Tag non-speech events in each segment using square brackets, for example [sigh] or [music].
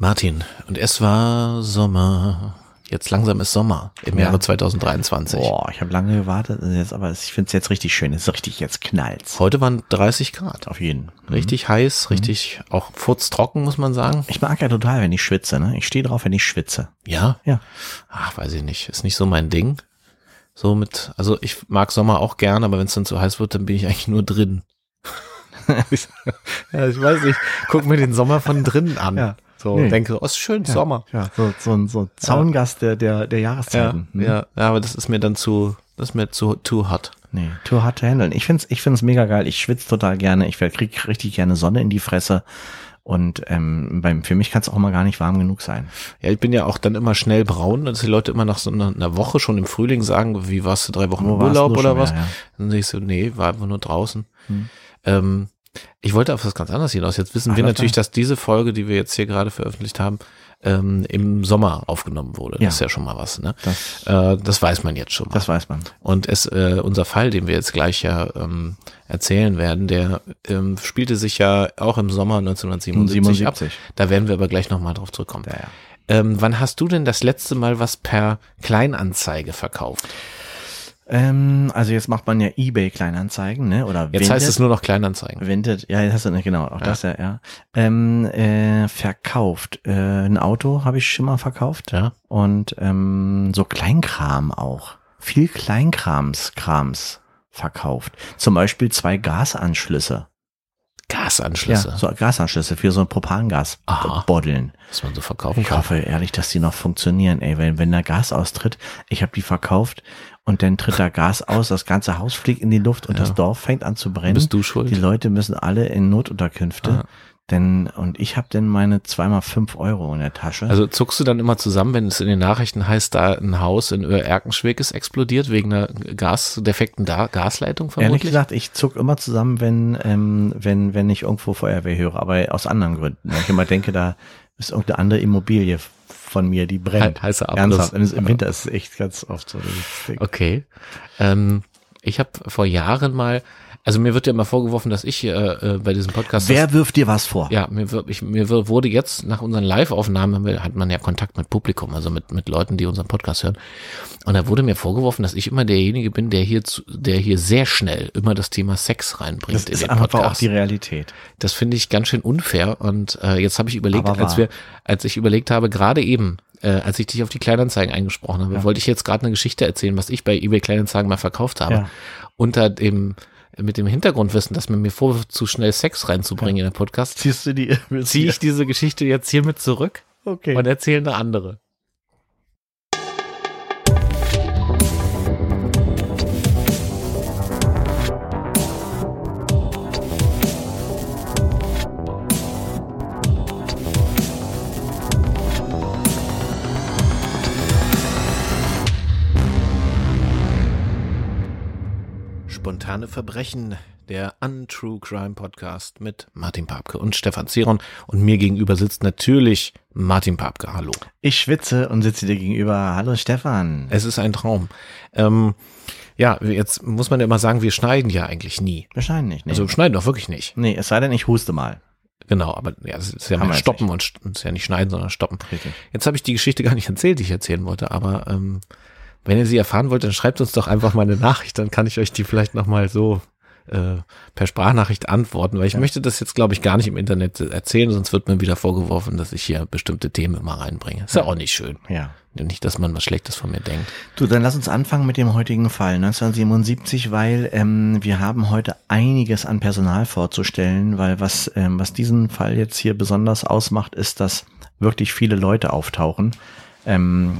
Martin, und es war Sommer. Jetzt langsam ist Sommer im Ja. Jahre 2023. Boah, ich habe lange gewartet, jetzt, aber ich finde es jetzt richtig schön. Es ist richtig, jetzt knallt's. Heute waren 30 Grad. Auf jeden. Richtig heiß, richtig auch furztrocken, muss man sagen. Ich mag ja total, wenn ich schwitze. Ne? Ich stehe drauf, wenn ich schwitze. Ja? Ja. Ach, weiß ich nicht. Ist nicht so mein Ding. So mit, also ich mag Sommer auch gern, aber wenn es dann zu heiß wird, dann bin ich eigentlich nur drin. [laughs] [laughs] ja, ich weiß nicht. Guck mir den Sommer von drinnen an. Ja. So, Nee. denke, oh, ist schön, Sommer. Ja, so, so, ein- so ein Zaungast der, der, der Ja, Jahreszeiten. Hm? ja, ja, aber das ist mir dann zu, das ist mir zu, too hot. Nee, too hard to handle. Ich find's, ich find's mega geil. Ich schwitze total gerne. Ich krieg richtig gerne Sonne in die Fresse. Und ähm, beim, für mich kann es auch mal gar nicht warm genug sein. Ja, ich bin ja auch dann immer schnell braun, dass die Leute immer nach so einer, einer Woche schon im Frühling sagen, wie warst du drei Wochen Wo Urlaub oder schon? was? Ja, ja. Dann sag ich so, nee, war einfach nur draußen. Hm. Ähm, ich wollte auf was ganz anderes hinaus. Jetzt wissen Ach, wir natürlich, dass diese Folge, die wir jetzt hier gerade veröffentlicht haben, ähm, im Sommer aufgenommen wurde. Ja. Das ist ja schon mal was. Ne? Das, Äh, das weiß man jetzt schon mal. das weiß man. Und es, äh, unser Fall, den wir jetzt gleich ja ähm, erzählen werden, der ähm, spielte sich ja auch im Sommer 1977 ab. 77. Da werden wir aber gleich nochmal drauf zurückkommen. Ja, ja. Ähm, wann hast du denn das letzte Mal was per Kleinanzeige verkauft? Ähm, also jetzt macht man ja Ebay Kleinanzeigen, ne? Oder Jetzt Vinted. heißt es nur noch Kleinanzeigen. Vinted, ja, das hast du nicht genau, auch das ja, ja. Ähm, äh, verkauft. Äh, ein Auto habe ich schon mal verkauft. Ja. Und ähm, so Kleinkram auch. Viel Kleinkrams, Krams verkauft. Zum Beispiel zwei Gasanschlüsse. Gasanschlüsse, Ja, so Gasanschlüsse für so ein Aha. Propangas-Boddeln. was man so verkaufen Ich kann. hoffe ehrlich, dass die noch funktionieren, ey. Wenn, wenn da Gas austritt, ich habe die verkauft und dann tritt da Gas aus, das ganze Haus fliegt in die Luft und Ja. das Dorf fängt an zu brennen. Bist du schuld? Die Leute müssen alle in Notunterkünfte. Ja. Denn, und ich habe denn meine zweimal fünf Euro in der Tasche. Also zuckst du dann immer zusammen, wenn es in den Nachrichten heißt, da ein Haus in Öhr-Erkenschwick ist explodiert wegen einer Gas, defekten da Gasleitung Ehrlich vermutlich? gesagt, ich zuck immer zusammen, wenn, ähm, wenn, wenn ich irgendwo Feuerwehr höre, aber aus anderen Gründen. Weil ich immer denke, da ist irgendeine andere Immobilie von mir, die brennt. He- heißer Abriss. Ernsthaft. Im Winter ist es echt ganz oft so. Okay. Ähm, ich habe vor Jahren mal, also mir wird ja immer vorgeworfen, dass ich äh, äh, bei diesem Podcast Wer wirft dir was vor? Ja, mir, wird- ich, mir wurde jetzt nach unseren Live-Aufnahmen hat man ja Kontakt mit Publikum, also mit, mit Leuten, die unseren Podcast hören. Und da wurde mir vorgeworfen, dass ich immer derjenige bin, der hier, zu, der hier sehr schnell immer das Thema Sex reinbringt Das in ist den einfach auch Podcast. die Realität. Das finde ich ganz schön unfair. Und äh, jetzt habe ich überlegt, als wir, als ich überlegt habe, gerade eben, äh, als ich dich auf die Kleinanzeigen eingesprochen habe, wollte ich jetzt gerade eine Geschichte erzählen, was ich bei eBay Kleinanzeigen mal verkauft habe. Ja. Unter dem mit dem Hintergrundwissen, dass man mir vorwirft, zu schnell Sex reinzubringen in den Podcast, Ziehst du die? [laughs] ziehe ich diese Geschichte jetzt hiermit zurück Okay. und erzähle eine andere. Spontane Verbrechen, der Untrue Crime Podcast mit Martin Papke und Stefan Zeron. Und mir gegenüber sitzt natürlich Martin Papke. Hallo. Ich schwitze und sitze dir gegenüber. Hallo Stefan. Es ist ein Traum. Ähm, ja, jetzt muss man ja immer sagen, wir schneiden ja eigentlich nie. Wahrscheinlich, nee. Also wir schneiden doch wirklich nicht. nee, es sei denn, ich huste mal. Genau, aber ja, es ist ja mal wir stoppen und es ist ja nicht schneiden, sondern stoppen. Richtig. Jetzt habe ich die Geschichte gar nicht erzählt, die ich erzählen wollte, aber ähm, wenn ihr sie erfahren wollt, dann schreibt uns doch einfach mal eine Nachricht, dann kann ich euch die vielleicht nochmal so äh, per Sprachnachricht antworten, weil ich möchte das jetzt, glaube ich, gar nicht im Internet erzählen, sonst wird mir wieder vorgeworfen, dass ich hier bestimmte Themen immer reinbringe. Ist ja auch nicht schön. Ja. Nicht, dass man was Schlechtes von mir denkt. Du, dann lass uns anfangen mit dem heutigen Fall 1977, weil ähm, wir haben heute einiges an Personal vorzustellen, weil was, ähm, was diesen Fall jetzt hier besonders ausmacht, ist, dass wirklich viele Leute auftauchen. Ähm,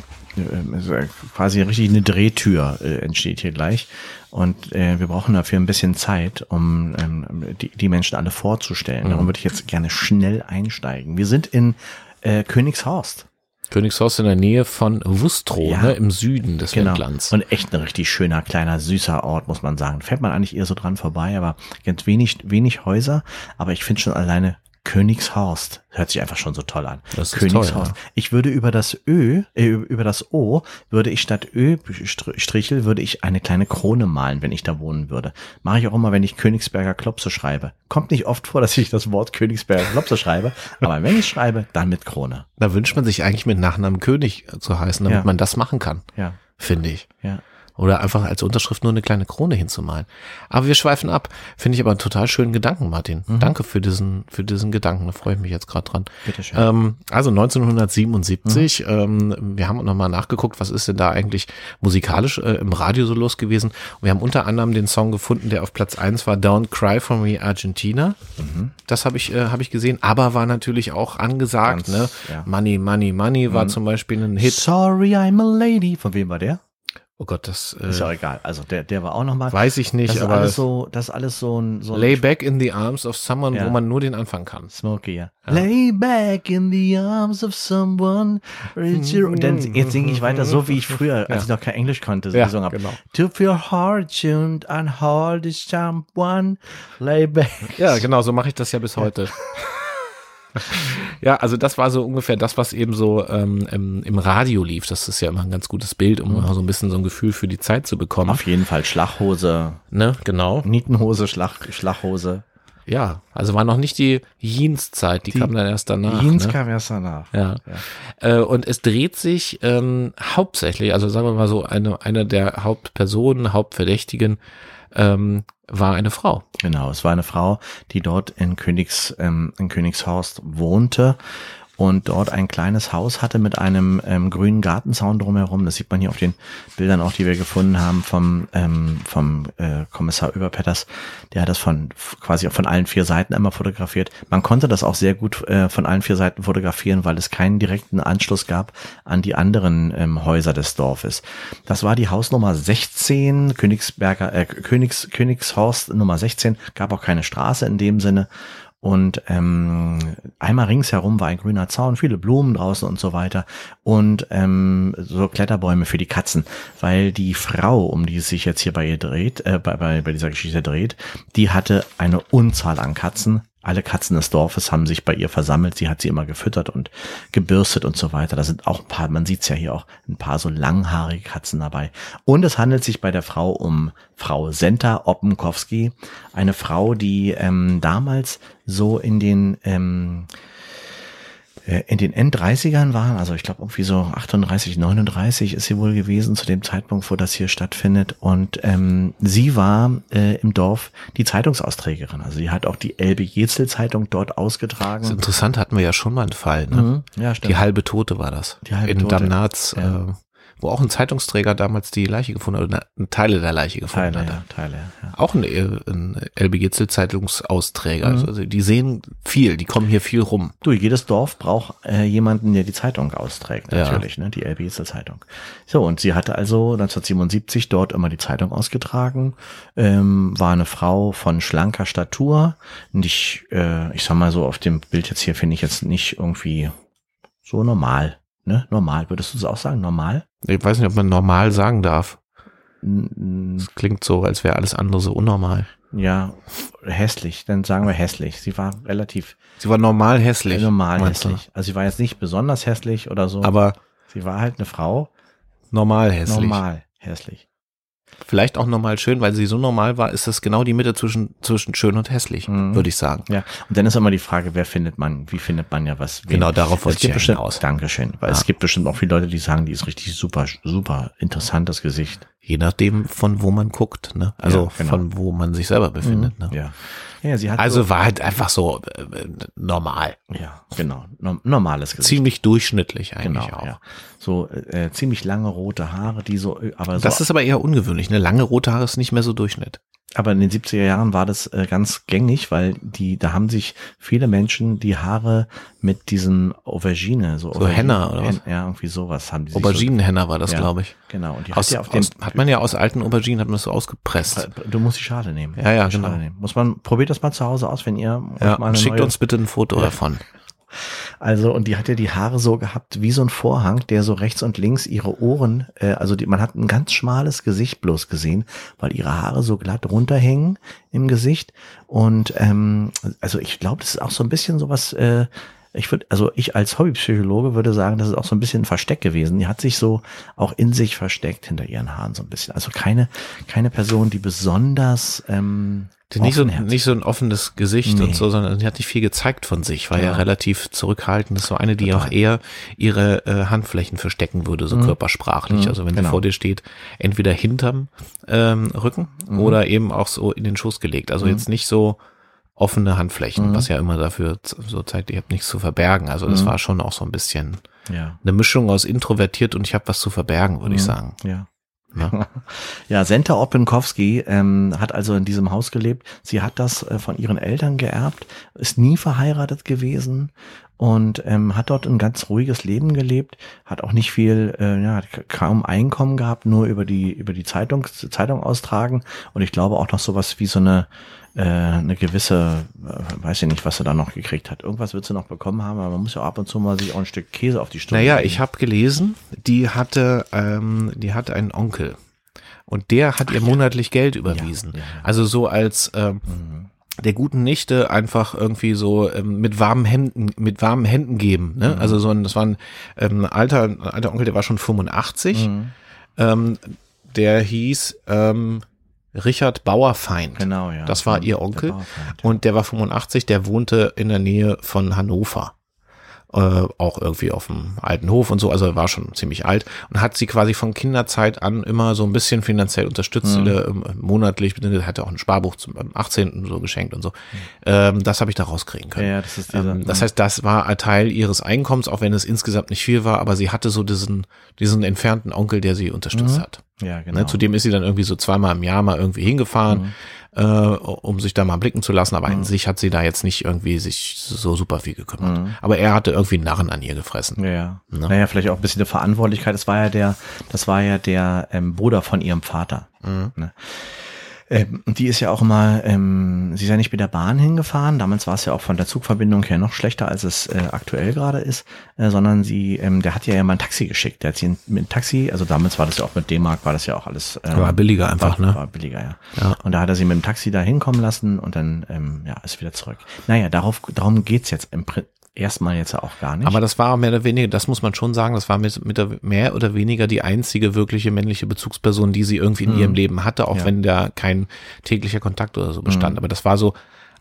quasi richtig eine Drehtür äh, entsteht hier gleich. Und äh, wir brauchen dafür ein bisschen Zeit, um ähm, die, die Menschen alle vorzustellen. Darum würde ich jetzt gerne schnell einsteigen. Wir sind in äh, Königshorst. Königshorst in der Nähe von Wustrow, Ja. ne, im Süden des Genau. Wendlands. Und echt ein richtig schöner, kleiner, süßer Ort, muss man sagen. Fährt man eigentlich eher so dran vorbei, aber ganz wenig, wenig Häuser. Aber ich finde schon alleine Königshorst. Hört sich einfach schon so toll an. Das ist Königshorst. toll, ja. Ich würde über das Ö, äh, über das O, würde ich statt Ö Str- Strichel, würde ich eine kleine Krone malen, wenn ich da wohnen würde. Mache ich auch immer, wenn ich Königsberger Klopse schreibe. Kommt nicht oft vor, dass ich das Wort Königsberger Klopse schreibe, [laughs] aber wenn ich schreibe, dann mit Krone. Da wünscht man sich eigentlich mit Nachnamen König zu heißen, damit Ja. man das machen kann, Ja, finde ich. ja. Oder einfach als Unterschrift nur eine kleine Krone hinzumalen. Aber wir schweifen ab. Finde ich aber einen total schönen Gedanken, Martin. Danke für diesen, für diesen Gedanken. Da freue ich mich jetzt gerade dran. Bitteschön. Ähm, also 1977, ähm, wir haben nochmal nachgeguckt, was ist denn da eigentlich musikalisch äh, im Radio so los gewesen. Und wir haben unter anderem den Song gefunden, der auf Platz eins war, Don't Cry for Me Argentina. Das habe ich, äh, hab ich gesehen, aber war natürlich auch angesagt. Ganz, ne? ja. Money, Money, Money war zum Beispiel ein Hit. Sorry, I'm a lady. Von wem war der? Oh Gott, das äh, Ist ja egal. Also der, der war auch nochmal. weiß ich nicht, das ist aber alles so, das ist alles so ein, so ein Lay back in the arms of someone, Ja. wo man nur den Anfang kann. Smokey, ja. Lay back in the arms of someone. reach your- Und dann, jetzt singe ich weiter so, wie ich früher, als ich noch kein Englisch konnte, so Ja, gesungen habe. genau. To feel heart tuned and hold this someone. Lay back. Ja, genau, so mache ich das ja bis heute. [laughs] [laughs] ja, also das war so ungefähr das, was eben so ähm, im, im Radio lief. Das ist ja immer ein ganz gutes Bild, um mal so ein bisschen so ein Gefühl für die Zeit zu bekommen. Auf jeden Fall Schlachhose, Ne, genau. Nietenhose, Schlag, Schlachhose. Ja, also war noch nicht die Jeans-Zeit, die, kam dann erst danach. Jeans ne? kam erst danach. Ja. Äh, und es dreht sich ähm, hauptsächlich, also sagen wir mal so, eine, eine der Hauptpersonen, Hauptverdächtigen ähm, war eine Frau. Genau, es war eine Frau, die dort in Königs, ähm, in Königshorst wohnte und dort ein kleines Haus hatte mit einem ähm, grünen Gartenzaun drumherum. Das sieht man hier auf den Bildern auch, die wir gefunden haben vom, ähm, vom äh, Kommissar Überpetters. Der hat das von quasi von allen vier Seiten einmal fotografiert. Man konnte das auch sehr gut äh, von allen vier Seiten fotografieren, weil es keinen direkten Anschluss gab an die anderen ähm, Häuser des Dorfes. Das war die Hausnummer 16, Königsberger, äh, Königs, Königshorst Nummer 16, gab auch keine Straße in dem Sinne. Und ähm, einmal ringsherum war ein grüner Zaun, viele Blumen draußen und so weiter. Und ähm, so Kletterbäume für die Katzen, weil die Frau, um die es sich jetzt hier bei ihr dreht, äh, bei, bei, bei dieser Geschichte dreht, die hatte eine Unzahl an Katzen. Alle Katzen des Dorfes haben sich bei ihr versammelt. Sie hat sie immer gefüttert und gebürstet und so weiter. Da sind auch ein paar, man sieht's ja hier auch, ein paar so langhaarige Katzen dabei. Und es handelt sich bei der Frau um Frau Senta Oppenkowski, eine Frau, die ähm, damals so in den ähm, äh, in den End-30ern waren, also ich glaube irgendwie so 38, 39 ist sie wohl gewesen zu dem Zeitpunkt, wo das hier stattfindet. Und ähm, sie war äh, im Dorf die Zeitungsausträgerin. Also sie hat auch die Elbe Jetzel Zeitung dort Das ist ausgetragen. interessant, hatten wir ja schon mal einen Fall. Ne? Mhm. Ja, stimmt. Die halbe Tote war das. Die halbe In Tote. Damnatz, Ja. äh, wo auch ein Zeitungsträger damals die Leiche gefunden hat, oder Teile der Leiche gefunden Teile, hatte. ja, Teile, ja. Auch ein, äh, ein LBGZ Zeitungsausträger. Mhm. Also die sehen viel, die kommen hier viel rum. Du, jedes Dorf braucht äh, jemanden, der die Zeitung austrägt, Ja. natürlich, ne? Die LB Jetzel Zeitung. So, und sie hatte also 1977 dort immer die Zeitung ausgetragen, ähm, war eine Frau von schlanker Statur, nicht, äh, ich sag mal so, auf dem Bild jetzt hier finde ich jetzt nicht irgendwie so normal, ne? Normal, würdest du es auch sagen, normal? Ich weiß nicht, ob man normal sagen darf. Das klingt so, als wäre alles andere so unnormal. Ja, hässlich, dann sagen wir hässlich. Sie war relativ Sie war normal hässlich. normal meinst du? hässlich. Also sie war jetzt nicht besonders hässlich oder so. Aber sie war halt eine Frau, normal hässlich. normal hässlich. Vielleicht auch normal schön, weil sie so normal war, ist das genau die Mitte zwischen, zwischen schön und hässlich, Mhm. würde ich sagen. Ja, und dann ist immer die Frage, wer findet man, wie findet man ja was? wen? Genau, darauf wollte ich ja bestimmt, hinaus. Dankeschön, weil Ja. es gibt bestimmt auch viele Leute, die sagen, die ist richtig super, super interessantes Gesicht. Je nachdem, von wo man guckt, ne? Also Ja, genau. von wo man sich selber befindet, ne? Ja. Ja, sie hat Also war halt einfach so äh, äh, normal. so, ja, genau, no, normales Gesicht. Ziemlich durchschnittlich eigentlich genau, auch. ja. So äh, ziemlich lange rote Haare, die so, äh, aber so, Das ist aber eher ungewöhnlich, ne? Lange rote Haare ist nicht mehr so Durchschnitt. Aber in den 70er Jahren war das äh, ganz gängig, weil die, da haben sich viele Menschen die Haare mit diesem Aubergine, so, Aubergine- Henna oder was? Ja, irgendwie sowas haben die sich Auberginenhenner war das, Ja. glaube ich. So, genau. Und die Aus, hat ja auf dem, aus, hat man ja aus alten Auberginen hat man das so ausgepresst. Du musst die Schale nehmen. Ja, ja, genau. nehmen. Muss man, probiert das mal zu Hause aus, wenn ihr Ja, mal schickt neue, uns bitte ein Foto davon. Also, und die hat ja die Haare so gehabt wie so ein Vorhang, der so rechts und links ihre Ohren, äh, also die, man hat ein ganz schmales Gesicht bloß gesehen, weil ihre Haare so glatt runterhängen im Gesicht. Und ähm, also ich glaube, das ist auch so ein bisschen sowas, äh, ich würde, also ich als Hobbypsychologe würde sagen, das ist auch so ein bisschen ein Versteck gewesen. Die hat sich so auch in sich versteckt hinter ihren Haaren so ein bisschen. Also keine, keine Person, die besonders ähm, nicht so, nicht so ein offenes Gesicht nee. und so, sondern die hat nicht viel gezeigt von sich, war ja, ja relativ zurückhaltend. Das war eine, die Total. auch eher ihre äh, Handflächen verstecken würde, so mhm. körpersprachlich. Mhm. Also wenn genau. sie vor dir steht, entweder hinterm ähm, Rücken mhm. oder eben auch so in den Schoß gelegt. Also mhm. jetzt nicht so offene Handflächen, mhm. was ja immer dafür so zeigt, ich habe nichts zu verbergen. Also das mhm. war schon auch so ein bisschen ja. eine Mischung aus introvertiert und ich habe was zu verbergen, würde mhm. ich sagen. Ja. Ja, [laughs] ja Senta Openkowski ähm, hat also in diesem Haus gelebt. Sie hat das äh, von ihren Eltern geerbt, ist nie verheiratet gewesen und ähm, hat dort ein ganz ruhiges Leben gelebt, hat auch nicht viel, äh, ja, kaum Einkommen gehabt, nur über die über die Zeitung Zeitung austragen und ich glaube auch noch sowas wie so eine äh, eine gewisse, äh, weiß ich nicht, was er da noch gekriegt hat. Irgendwas wird sie noch bekommen haben, aber man muss ja ab und zu mal sich auch ein Stück Käse auf die Stunde. Naja, ich habe gelesen, die hatte, ähm, die hatte einen Onkel und der hat Ach, ihr monatlich Geld überwiesen. Ja, ja. Also so als ähm, mhm der guten Nichte einfach irgendwie so ähm, mit warmen Händen mit warmen Händen geben. Ne? Mhm. Also so ein, das war ein ähm, alter alter Onkel, der war schon 85. Mhm. Ähm, der hieß ähm, Richard Bauerfeind. Genau, ja. Das war ihr Onkel. Der und der war 85, der wohnte in der Nähe von Hannover äh, auch irgendwie auf dem alten Hof und so, also er war schon ziemlich alt und hat sie quasi von Kinderzeit an immer so ein bisschen finanziell unterstützt, mhm. äh, monatlich, hatte auch ein Sparbuch zum 18. so geschenkt und so. Ähm, das habe ich da rauskriegen können. Ja, das, ist dieser, ähm, das heißt, das war ein Teil ihres Einkommens, auch wenn es insgesamt nicht viel war, aber sie hatte so diesen, diesen entfernten Onkel, der sie unterstützt mhm. hat. Ja, ne, genau. Ne, zudem ist sie dann irgendwie so zweimal im Jahr mal irgendwie hingefahren. Mhm äh, um sich da mal blicken zu lassen, aber mhm. in sich hat sie da jetzt nicht irgendwie sich so super viel gekümmert. Mhm. Aber er hatte irgendwie Narren an ihr gefressen. Ja. Ne? Naja, vielleicht auch ein bisschen eine Verantwortlichkeit. Das war ja der, das war ja der ähm, Bruder von ihrem Vater. Mhm. Ne? Ähm, die ist ja auch immer, ähm, sie ist ja nicht mit der Bahn hingefahren, damals war es ja auch von der Zugverbindung her noch schlechter, als es äh, aktuell gerade ist, äh, sondern sie, ähm, der hat ja mal ein Taxi geschickt, der hat sie mit ein Taxi, also damals war das ja auch mit D-Mark, war das ja auch alles. Ähm, war billiger einfach, war, ne? War billiger, ja. ja. Und da hat er sie mit dem Taxi da hinkommen lassen und dann, ähm, ja, ist wieder zurück. Naja, darauf, darum geht's jetzt im Prinzip erstmal jetzt auch gar nicht. Aber das war mehr oder weniger, das muss man schon sagen, das war mit, mit der, mehr oder weniger die einzige wirkliche männliche Bezugsperson, die sie irgendwie in mhm. ihrem Leben hatte, auch ja. wenn da kein täglicher Kontakt oder so bestand. Mhm. Aber das war so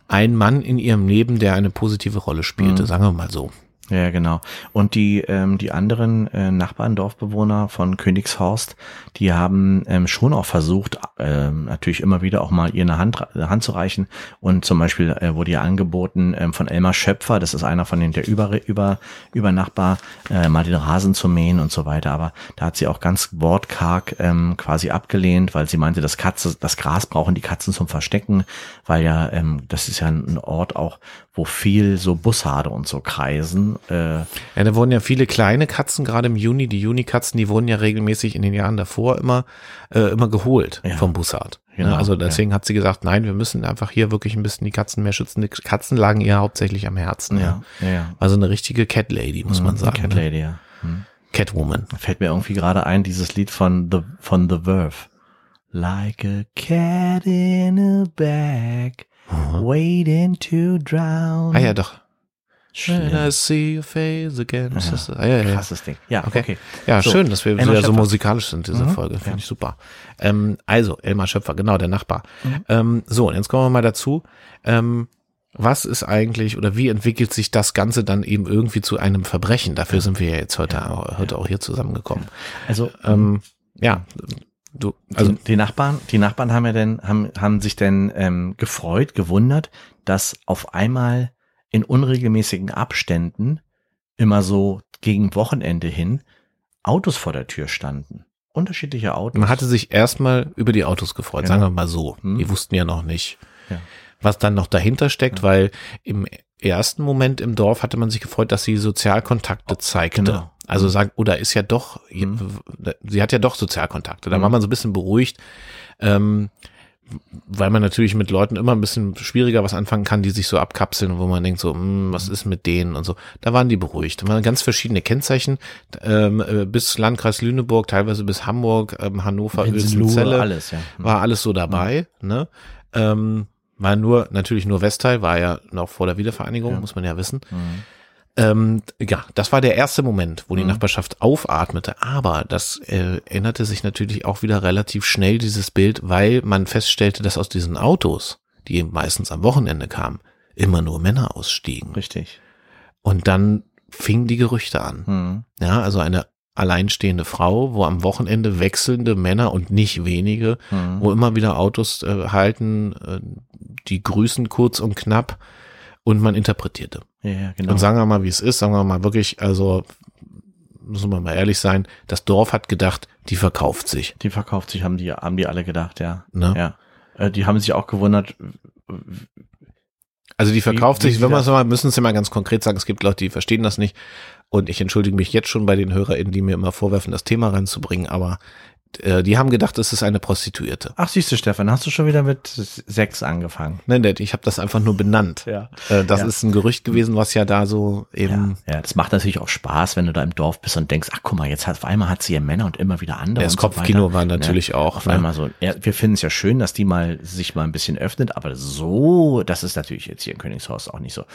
ein Mann in ihrem Leben, der eine positive Rolle spielte, mhm. sagen wir mal so. Ja, genau. Und die, ähm, die anderen äh, Nachbarn, Dorfbewohner von Königshorst, die haben ähm, schon auch versucht, ähm, natürlich immer wieder auch mal ihr eine Hand, Hand zu reichen. Und zum Beispiel äh, wurde ja angeboten ähm, von Elmar Schöpfer, das ist einer von den der über, über, über Nachbar, äh, mal den Rasen zu mähen und so weiter. Aber da hat sie auch ganz wortkarg ähm, quasi abgelehnt, weil sie meinte, das Katze, das Gras brauchen die Katzen zum Verstecken, weil ja, ähm, das ist ja ein Ort auch, wo viel so Bussarde und so kreisen. Äh, ja, da wurden ja viele kleine Katzen, gerade im Juni, die Juni-Katzen, die wurden ja regelmäßig in den Jahren davor immer, äh, immer geholt ja. vom Bussard. Ne? Genau, also deswegen ja. hat sie gesagt, nein, wir müssen einfach hier wirklich ein bisschen die Katzen mehr schützen. Die Katzen lagen ihr hauptsächlich am Herzen. Ja, ja. Also eine richtige Cat Lady, muss mhm, man sagen. Cat ne? Lady, ja. Mhm. Catwoman. Fällt mir irgendwie gerade ein, dieses Lied von The, von The Verve. Like a cat in a bag. Mhm. Waiting to drown. Ah ja, doch. When I see your face again. Ja, das, ah, ja, ja. Krasses Ding. Ja, okay. okay. Ja, so, schön, dass wir Elmar wieder so musikalisch sind, diese mhm. Folge. Finde ja. ich super. Ähm, also, Elmar Schöpfer, genau, der Nachbar. Mhm. Ähm, so, und jetzt kommen wir mal dazu. Ähm, was ist eigentlich oder wie entwickelt sich das Ganze dann eben irgendwie zu einem Verbrechen? Dafür sind wir ja jetzt heute, heute auch hier zusammengekommen. Also, ähm, ja, Du, also die, die, Nachbarn, die Nachbarn haben ja denn, haben, haben sich denn ähm, gefreut, gewundert, dass auf einmal in unregelmäßigen Abständen immer so gegen Wochenende hin Autos vor der Tür standen. Unterschiedliche Autos. Man hatte sich erstmal über die Autos gefreut, genau. sagen wir mal so. Hm. Die wussten ja noch nicht, ja. was dann noch dahinter steckt, ja. weil im ersten Moment im Dorf hatte man sich gefreut, dass sie Sozialkontakte zeigte. Genau. Also mhm. sagen, oder ist ja doch, mhm. sie hat ja doch Sozialkontakte. Da mhm. war man so ein bisschen beruhigt. Ähm, weil man natürlich mit Leuten immer ein bisschen schwieriger was anfangen kann, die sich so abkapseln, wo man denkt so, hm, was ist mit denen und so. Da waren die beruhigt. Da waren ganz verschiedene Kennzeichen ähm, äh, bis Landkreis Lüneburg, teilweise bis Hamburg, ähm, Hannover, Uelzen, alles, ja. Mhm. war alles so dabei. Mhm. Ne? Ähm, war nur natürlich nur Westteil, war ja noch vor der Wiedervereinigung, ja. muss man ja wissen. Mhm. Ähm, ja, das war der erste Moment, wo die mhm. Nachbarschaft aufatmete. Aber das äh, änderte sich natürlich auch wieder relativ schnell, dieses Bild, weil man feststellte, dass aus diesen Autos, die meistens am Wochenende kamen, immer nur Männer ausstiegen. Richtig. Und dann fingen die Gerüchte an. Mhm. Ja, also eine alleinstehende Frau, wo am Wochenende wechselnde Männer und nicht wenige, mhm. wo immer wieder Autos äh, halten, äh, die grüßen kurz und knapp und man interpretierte. Ja, genau. Und sagen wir mal, wie es ist, sagen wir mal wirklich, also müssen wir mal ehrlich sein, das Dorf hat gedacht, die verkauft sich. Die verkauft sich, haben die, haben die alle gedacht, ja. Ne? Ja. Äh, die haben sich auch gewundert. Also die verkauft wie, wie sich, wenn wir es mal, müssen es ja mal ganz konkret sagen, es gibt Leute, die verstehen das nicht. Und ich entschuldige mich jetzt schon bei den HörerInnen, die mir immer vorwerfen, das Thema reinzubringen, aber äh, die haben gedacht, es ist eine Prostituierte. Ach, siehst du, Stefan, hast du schon wieder mit sechs angefangen? Nein, Dad, ich habe das einfach nur benannt. Ja. Äh, das ja. ist ein Gerücht gewesen, was ja da so eben. Ja, ja, das macht natürlich auch Spaß, wenn du da im Dorf bist und denkst, ach guck mal, jetzt hat auf einmal hat sie ja Männer und immer wieder andere. Das Kopfkino so war natürlich ja, auch. Auf ne? einmal so. Ja, wir finden es ja schön, dass die mal sich mal ein bisschen öffnet, aber so, das ist natürlich jetzt hier in Königshaus auch nicht so.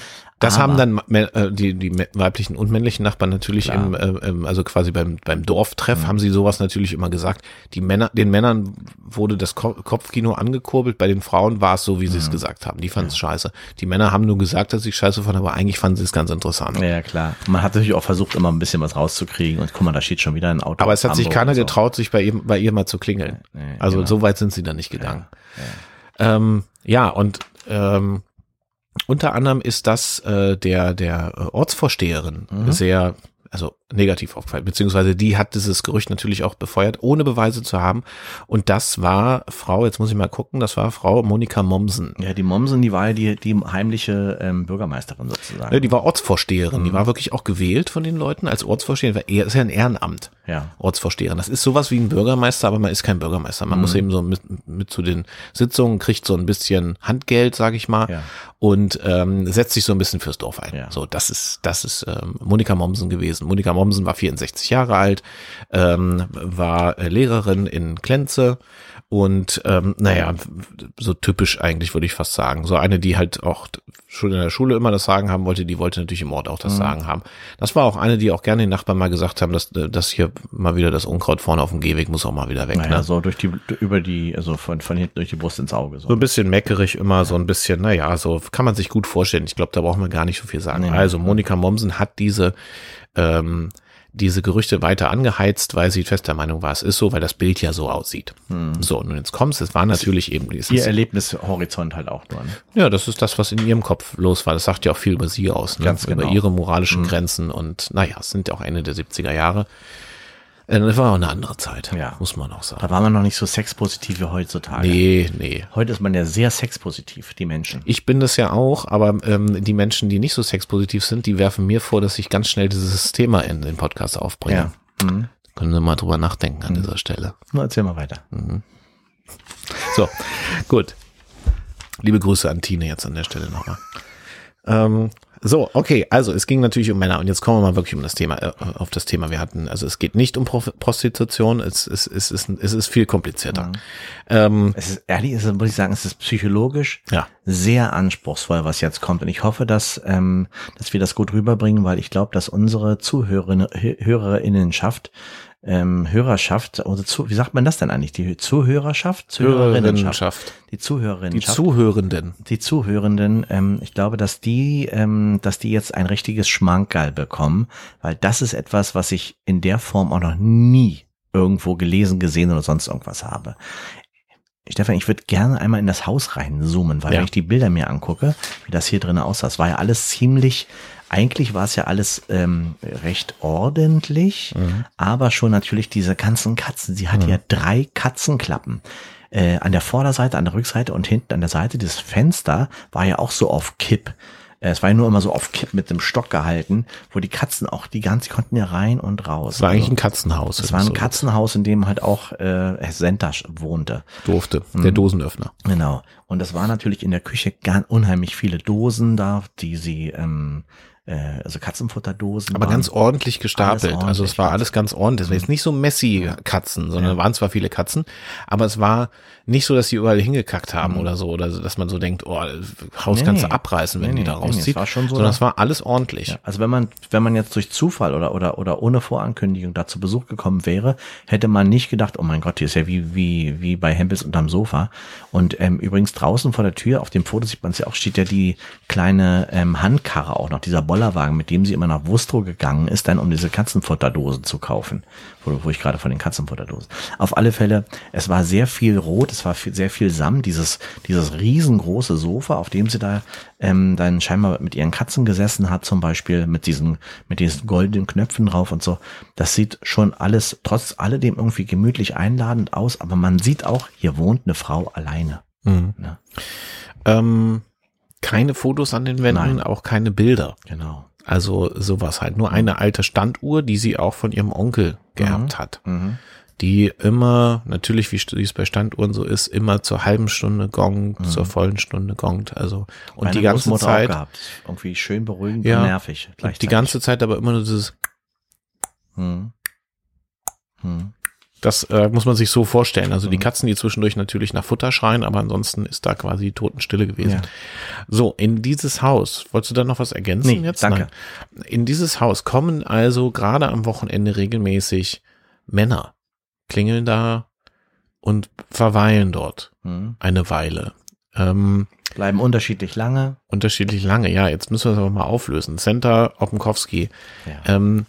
Das aber, haben dann äh, die, die weiblichen und männlichen Nachbarn natürlich im, äh, also quasi beim, beim Dorftreff mhm. haben sie sowas natürlich immer gesagt. Die Männer, den Männern wurde das Kopfkino angekurbelt, bei den Frauen war es so, wie sie es mhm. gesagt haben. Die fanden es ja. scheiße. Die Männer haben nur gesagt, dass sie scheiße fanden, aber eigentlich fanden sie es ganz interessant. Ja, klar. Man hat natürlich auch versucht, immer ein bisschen was rauszukriegen und guck mal, da steht schon wieder ein Auto. Aber es hat sich keiner so. getraut, sich bei ihr, bei ihr mal zu klingeln. Ja, also genau. so weit sind sie da nicht gegangen. Ja, ähm, ja und ähm, unter anderem ist das äh, der der Ortsvorsteherin mhm. sehr also negativ aufgefallen, beziehungsweise die hat dieses Gerücht natürlich auch befeuert, ohne Beweise zu haben. Und das war Frau, jetzt muss ich mal gucken, das war Frau Monika Mommsen. Ja, die Mommsen, die war ja die, die heimliche ähm, Bürgermeisterin sozusagen. Ja, die war Ortsvorsteherin, mhm. die war wirklich auch gewählt von den Leuten als Ortsvorsteherin, weil er ist ja ein Ehrenamt. Ja. Ortsvorsteherin. Das ist sowas wie ein Bürgermeister, aber man ist kein Bürgermeister. Man mhm. muss eben so mit, mit zu den Sitzungen, kriegt so ein bisschen Handgeld, sage ich mal, ja. und ähm, setzt sich so ein bisschen fürs Dorf ein. Ja. So, das ist, das ist ähm, Monika Mommsen gewesen. Monika Mommsen war 64 Jahre alt, ähm, war Lehrerin in Klenze und ähm, naja, so typisch eigentlich würde ich fast sagen. So eine, die halt auch schon in der Schule immer das Sagen haben wollte, die wollte natürlich im Ort auch das mhm. Sagen haben. Das war auch eine, die auch gerne den Nachbarn mal gesagt haben, dass, dass hier mal wieder das Unkraut vorne auf dem Gehweg muss auch mal wieder weg. Naja, ne? so durch die, über die, also von, von hinten durch die Brust ins Auge. So, so ein bisschen meckerig immer, so ein bisschen, naja, so kann man sich gut vorstellen. Ich glaube, da brauchen wir gar nicht so viel sagen. Nee, also Monika Mommsen hat diese ähm, diese Gerüchte weiter angeheizt, weil sie fest der Meinung war, es ist so, weil das Bild ja so aussieht. Hm. So, und jetzt kommst, es war natürlich eben dieses. Ihr Erlebnishorizont halt auch nur. Ne? Ja, das ist das, was in ihrem Kopf los war. Das sagt ja auch viel über sie aus, ne? Ganz über genau. ihre moralischen hm. Grenzen und naja, es sind ja auch Ende der 70er Jahre. Äh, das war auch eine andere Zeit, ja. muss man auch sagen. Da war man noch nicht so sexpositiv wie heutzutage. Nee, nee. Heute ist man ja sehr sexpositiv, die Menschen. Ich bin das ja auch, aber ähm, die Menschen, die nicht so sexpositiv sind, die werfen mir vor, dass ich ganz schnell dieses Thema in den Podcast aufbringe. Ja. Mhm. Können wir mal drüber nachdenken an mhm. dieser Stelle. Na, erzähl mal weiter. Mhm. So, gut. Liebe Grüße an Tine jetzt an der Stelle nochmal. Ähm, so, okay, also es ging natürlich um Männer und jetzt kommen wir mal wirklich um das Thema, äh, auf das Thema. Wir hatten, also es geht nicht um Pro Prostitution, es, es, es, ist, es ist viel komplizierter. Mhm. Ähm, es ist ehrlich, es ist, muss ich sagen, es ist psychologisch ja. sehr anspruchsvoll, was jetzt kommt. Und ich hoffe, dass, ähm, dass wir das gut rüberbringen, weil ich glaube, dass unsere Zuhörerinnen, Hörerinnenschaft ähm, Hörerschaft, oder zu, wie sagt man das denn eigentlich? Die Zuhörerschaft? Zuhörerinnenschaft. Die Zuhörerinnen. Die Zuhörenden. Die Zuhörenden, ähm, ich glaube, dass die, ähm, dass die jetzt ein richtiges Schmankerl bekommen, weil das ist etwas, was ich in der Form auch noch nie irgendwo gelesen, gesehen oder sonst irgendwas habe. Stefan, ich würde gerne einmal in das Haus reinzoomen, weil Ja. wenn ich die Bilder mir angucke, wie das hier drin aussah, es war ja alles ziemlich, eigentlich war es ja alles ähm, recht ordentlich, aber schon natürlich diese ganzen Katzen. Sie hat ja drei Katzenklappen. Äh, an der Vorderseite, an der Rückseite und hinten an der Seite. Das Fenster war ja auch so auf Kipp. Äh, Es war ja nur immer so auf Kipp mit dem Stock gehalten, wo die Katzen auch die ganze, die konnten ja rein und raus. Es war eigentlich Also, ein Katzenhaus. es war ein so Katzenhaus, in dem halt auch äh, Herr Sentasch wohnte. Durfte. Der Mhm. Dosenöffner. Genau. Und es war natürlich in der Küche ganz unheimlich viele Dosen da, die sie, ähm, äh, also Katzenfutterdosen. Aber ganz ordentlich gestapelt. Alles also es war ordentlich. alles ganz ordentlich. Es war jetzt nicht so messy Katzen, sondern Ja. waren zwar viele Katzen, aber es war nicht so, dass sie überall hingekackt haben Mhm. oder so, oder so, dass man so denkt, oh, Haus Nee, kannst nee. du abreißen, wenn Nee, die da nee, nee, nee, rauszieht. es war schon so, sondern es war alles ordentlich. Ja, also wenn man, wenn man jetzt durch Zufall oder, oder, oder ohne Vorankündigung da zu Besuch gekommen wäre, hätte man nicht gedacht, oh mein Gott, hier ist ja wie, wie, wie bei Hempels unterm Sofa. Und ähm, übrigens draußen vor der Tür, auf dem Foto sieht man es ja auch, steht ja die kleine ähm, Handkarre auch noch, dieser Bollerwagen, mit dem sie immer nach Wustrow gegangen ist, dann um diese Katzenfutterdosen zu kaufen. Wo, wo ich gerade von den Katzenfutterdosen. Auf alle Fälle, es war sehr viel Rot, es war viel, sehr viel Samt, dieses, dieses riesengroße Sofa, auf dem sie da ähm, dann scheinbar mit ihren Katzen gesessen hat, zum Beispiel mit diesen, mit diesen goldenen Knöpfen drauf und so. Das sieht schon alles trotz alledem irgendwie gemütlich einladend aus, aber man sieht auch, hier wohnt eine Frau alleine. Mhm. Ne? Ähm, keine Fotos an den Wänden, Nein. auch keine Bilder. Genau. Also sowas halt. Nur eine alte Standuhr, die sie auch von ihrem Onkel geerbt hat. Mhm. Die immer, natürlich, wie es bei Standuhren so ist, immer zur halben Stunde gongt, zur vollen Stunde gongt. Also, und Meine die ganze Großmutter Zeit, Auch gehabt. Irgendwie schön beruhigend Ja. und nervig. die ganze Zeit aber immer nur dieses, Mhm. Mhm. Das äh, muss man sich so vorstellen. Also die Mhm. Katzen, die zwischendurch natürlich nach Futter schreien, aber ansonsten ist da quasi Totenstille gewesen. Ja. So, in dieses Haus, wolltest du da noch was ergänzen Nee, jetzt? danke. Nein. In dieses Haus kommen also gerade am Wochenende regelmäßig Männer, klingeln da und verweilen dort Mhm. eine Weile. Ähm, Bleiben unterschiedlich lange. unterschiedlich lange. Ja, jetzt müssen wir es aber mal auflösen. Senta Openkowski Ja. ähm,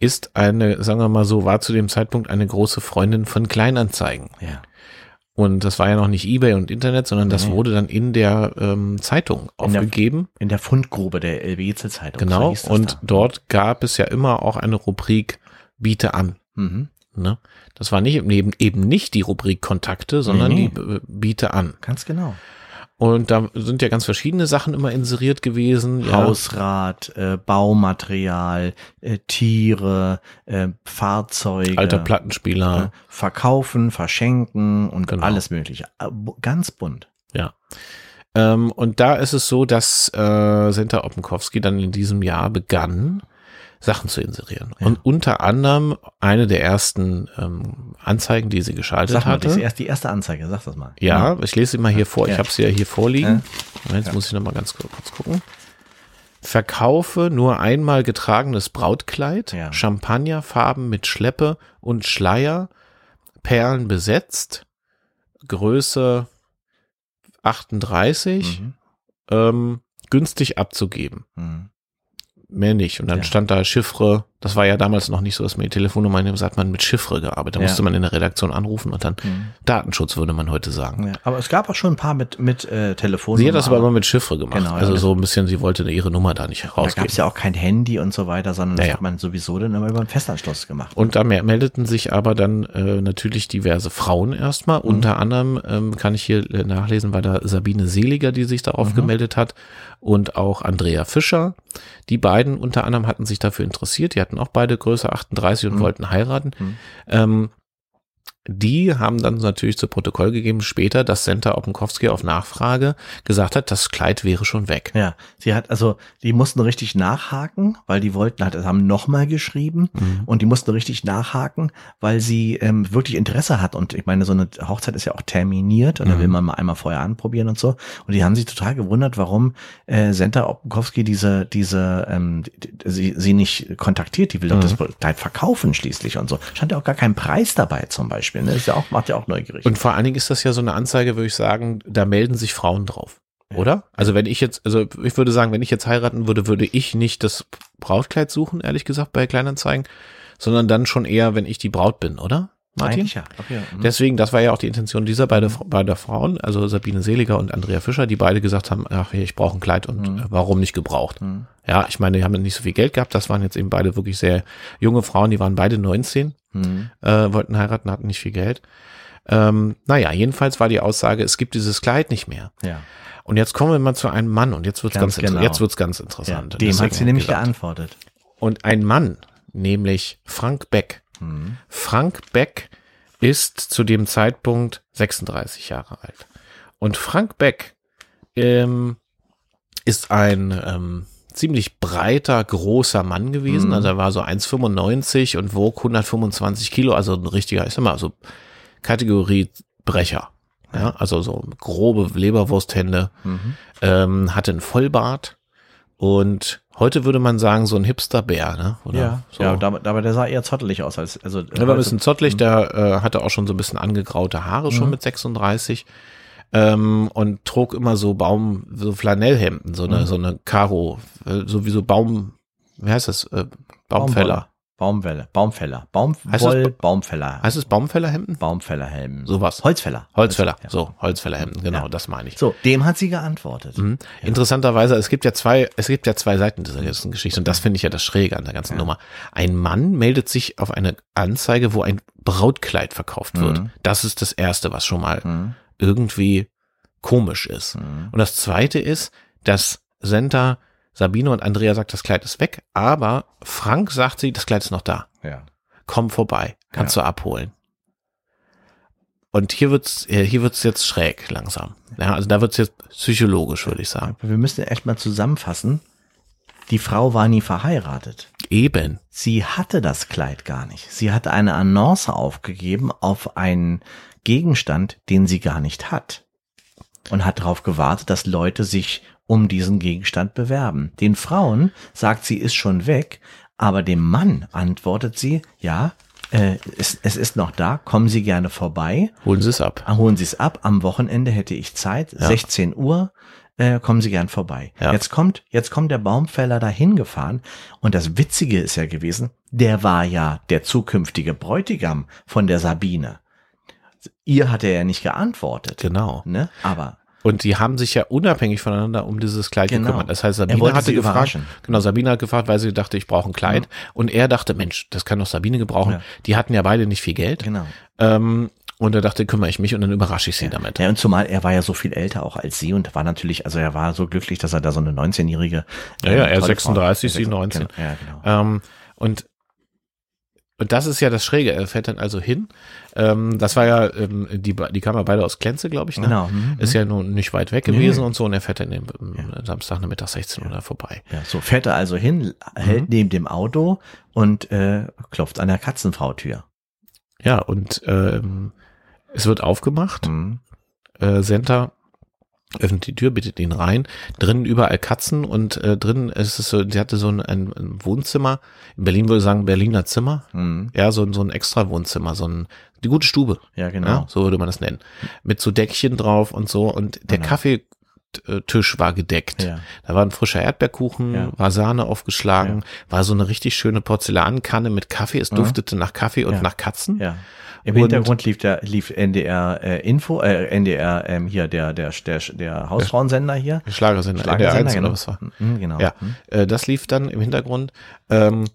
ist eine, sagen wir mal so, war zu dem Zeitpunkt eine große Freundin von Kleinanzeigen. ja. Und das war ja noch nicht eBay und Internet, sondern das Nee. wurde dann in der ähm, Zeitung In der- aufgegeben. In der Fundgrube der Elbe-Zeitung. genau. So Und da. dort gab es ja immer auch eine Rubrik Biete an. Mhm. Ne? Das war nicht eben, eben nicht die Rubrik Kontakte, sondern Nee, die äh, Biete an. Ganz genau. Und da sind ja ganz verschiedene Sachen immer inseriert gewesen. Ja. Hausrat, äh, Baumaterial, äh, Tiere, äh, Fahrzeuge. Alter Plattenspieler. äh, Verkaufen, verschenken und Genau. alles mögliche. Äh, Ganz bunt. Ja. Ähm, und da ist es so, dass äh, Senta Openkowski dann in diesem Jahr begann, Sachen zu inserieren. Ja. Und unter anderem eine der ersten ähm, Anzeigen, die sie geschaltet Sag mal, das ist hatte. erst die erste Anzeige, sag das mal. Ja, ich lese sie mal hier vor. Ich habe sie ja hier vorliegen. Jetzt muss ich noch mal ganz kurz kurz gucken. Verkaufe nur einmal getragenes Brautkleid, Ja. Champagnerfarben mit Schleppe und Schleier, Perlen besetzt, Größe 38, Mhm. ähm, günstig abzugeben. Mhm. Mehr nicht. Und dann Ja. stand da Chiffre. Das war ja damals noch nicht so, dass man die Telefonnummer einnehmen, sagt man mit Chiffre gearbeitet. Da Ja. musste man in der Redaktion anrufen und dann Mhm. Datenschutz würde man heute sagen. Ja, aber es gab auch schon ein paar mit, mit äh, Telefon. Sie hat das aber immer mit Chiffre gemacht. Genau, ja, also das- so ein bisschen, sie wollte ihre Nummer da nicht Da gab rausgeben. es ja auch kein Handy und so weiter, sondern das Ja, ja. hat man sowieso dann immer über einen Festanschluss gemacht. Und da meldeten sich aber dann äh, natürlich diverse Frauen erstmal. Mhm. Unter anderem ähm, kann ich hier äh, nachlesen, war da Sabine Seliger, die sich darauf Mhm. gemeldet hat und auch Andrea Fischer. Die beiden unter anderem hatten sich dafür interessiert. Die hatten auch beide Größe 38 und Mhm. wollten heiraten. Mhm. Ähm, die haben dann natürlich zu Protokoll gegeben später, dass Senta Openkowski auf Nachfrage gesagt hat, das Kleid wäre schon weg. Ja, sie hat also, die mussten richtig nachhaken, weil die wollten halt, haben nochmal geschrieben Mhm. und die mussten richtig nachhaken, weil sie ähm, wirklich Interesse hat und ich meine, so eine Hochzeit ist ja auch terminiert und da Mhm. will man mal einmal vorher anprobieren und so und die haben sich total gewundert, warum äh, Senta Opkowski diese, diese, ähm, die, sie, sie nicht kontaktiert, die will doch Mhm. das Kleid verkaufen schließlich und so. Stand ja auch gar kein Preis dabei zum Beispiel, ne? Ist ja auch, macht ja auch neugierig. Und vor allen Dingen ist das ja so eine Anzeige, würde ich sagen, da melden sich Frauen drauf. Oder? Also wenn ich jetzt, also ich würde sagen, wenn ich jetzt heiraten würde, würde ich nicht das Brautkleid suchen, ehrlich gesagt, bei Kleinanzeigen, sondern dann schon eher, wenn ich die Braut bin, oder? Martin? Eigentlich ja. Okay. Mhm. Deswegen, das war ja auch die Intention dieser beide, beider Frauen, also Sabine Seliger und Andrea Fischer, die beide gesagt haben, ach, ich brauche ein Kleid und Mhm. äh, warum nicht gebraucht? Mhm. Ja, ich meine, die haben nicht so viel Geld gehabt, das waren jetzt eben beide wirklich sehr junge Frauen, die waren beide 19 Mhm. äh, wollten heiraten, hatten nicht viel Geld. Ähm, naja, jedenfalls war die Aussage, es gibt dieses Kleid nicht mehr. Ja. Und jetzt kommen wir mal zu einem Mann und jetzt wird's Ganz ganz, inter- genau. jetzt wird's ganz ja. interessant. Dem Deswegen hat sie nämlich gesagt. geantwortet. Und ein Mann, nämlich Frank Beck. Mhm. Frank Beck ist zu dem Zeitpunkt 36 Jahre alt. Und Frank Beck ähm, ist ein ähm, ziemlich breiter, großer Mann gewesen. Mhm. Also er war so 1,95 und wog 125 Kilo, also ein richtiger, ich sag mal, so Kategorie Brecher. Ja, also so grobe Leberwursthände, Mhm. ähm, hatte einen Vollbart und heute würde man sagen, so ein Hipster-Bär, ne? Oder Ja, so. ja aber, der sah eher zottelig aus als also Der war ein bisschen zottelig, der äh, hatte auch schon so ein bisschen angegraute Haare schon Mhm. mit 36 ähm, und trug immer so Baum, so Flanellhemden, so eine, Mhm. so eine Karo, äh, so wie so Baum, wie heißt das? Äh, Baumfäller. Baumwelle, Baumfäller, Baumwoll, Baumfäller, Heißt es Baumfällerhemden? Baumfällerhelm. Sowas. Holzfäller. Holzfäller, Ja. so, Holzfällerhemden, genau, Ja. das meine ich. So, dem hat sie geantwortet. Mhm. Interessanterweise, es gibt ja zwei, es gibt ja zwei Seiten dieser ganzen Geschichte und das finde ich ja das Schräge an der ganzen Ja. Nummer. Ein Mann meldet sich auf eine Anzeige, wo ein Brautkleid verkauft wird. Mhm. Das ist das erste, was schon mal Mhm. Irgendwie komisch ist. Mhm. Und das zweite ist, dass Senta, Sabine und Andrea sagt, das Kleid ist weg, aber Frank sagt sie, das Kleid ist noch da. Ja. Komm vorbei, kannst du abholen. Und hier wird's, äh, hier wird's jetzt schräg langsam. Ja, also da wird's jetzt psychologisch, würde ich sagen. Wir müssen echt mal zusammenfassen. Die Frau war nie verheiratet. Eben. Sie hatte das Kleid gar nicht. Sie hatte eine Annonce aufgegeben auf einen Gegenstand, den sie gar nicht hat. Und hat darauf gewartet, dass Leute sich um diesen Gegenstand bewerben. Den Frauen sagt sie, ist schon weg, aber dem Mann antwortet sie, ja, äh, es, es ist noch da, kommen Sie gerne vorbei. Holen Sie es ab. Ah, Holen Sie es ab. Am Wochenende hätte ich Zeit. 16 Uhr. Äh, kommen Sie gern vorbei. Ja. Jetzt kommt, jetzt kommt der Baumfäller dahin gefahren. Und das Witzige ist ja gewesen, der war ja der zukünftige Bräutigam von der Sabine. Ihr hat er ja nicht geantwortet. Genau. Ne? Aber Und die haben sich ja unabhängig voneinander um dieses Kleid Genau. gekümmert. Das heißt, Sabine hatte gefragt, genau, Sabine hat gefragt, weil sie dachte, ich brauche ein Kleid. Und er dachte, Mensch, das kann doch Sabine gebrauchen. Ja. Die hatten ja beide nicht viel Geld. genau. Ähm, und er dachte, kümmere ich mich und dann überrasche ich sie damit. Ja, und zumal er war ja so viel älter auch als sie und war natürlich, also er war so glücklich, dass er da so eine 19-jährige. Ja, ja, ähm, er tolle Frau- 36, sie 19. Genau, Ja, genau. Ähm, und und das ist ja das Schräge. Er fährt dann also hin. Ähm, das war ja, ähm, die, die kamen ja beide aus Klenze, glaube ich. Ne? Genau. mhm, Ist ja nun nicht weit weg gewesen nee. und so. Und er fährt dann am Samstag Mittag 16 Uhr da vorbei. Ja, so fährt er also hin, Mhm. hält neben dem Auto und äh, klopft an der Katzenfrau-Tür. Ja, und ähm, es wird aufgemacht. Mhm. Äh, Senta öffnet die Tür, bittet ihn rein. Drinnen überall Katzen und äh, drinnen ist es so, sie hatte so ein, ein, Wohnzimmer. In Berlin würde ich sagen Berliner Zimmer. Mhm. Ja, so, ein- so ein extra Wohnzimmer, so ein, die gute Stube. Ja, genau. Ja, so würde man das nennen. Mit so Deckchen drauf und so. Und der Genau. Kaffeetisch war gedeckt. Ja. Da war ein frischer Erdbeerkuchen, Ja. war Sahne aufgeschlagen, war so eine richtig schöne Porzellankanne mit Kaffee. Es Ja. duftete nach Kaffee und Ja. nach Katzen. Ja. Im Und- Hintergrund lief der lief NDR äh, Info, äh, NDR ähm, hier der der der der Hausfrauensender hier. Schlagersender, der Schlagersender, eins oder genau. was war. Mhm, genau. Ja, Mhm. äh, das lief dann im Hintergrund. Ähm,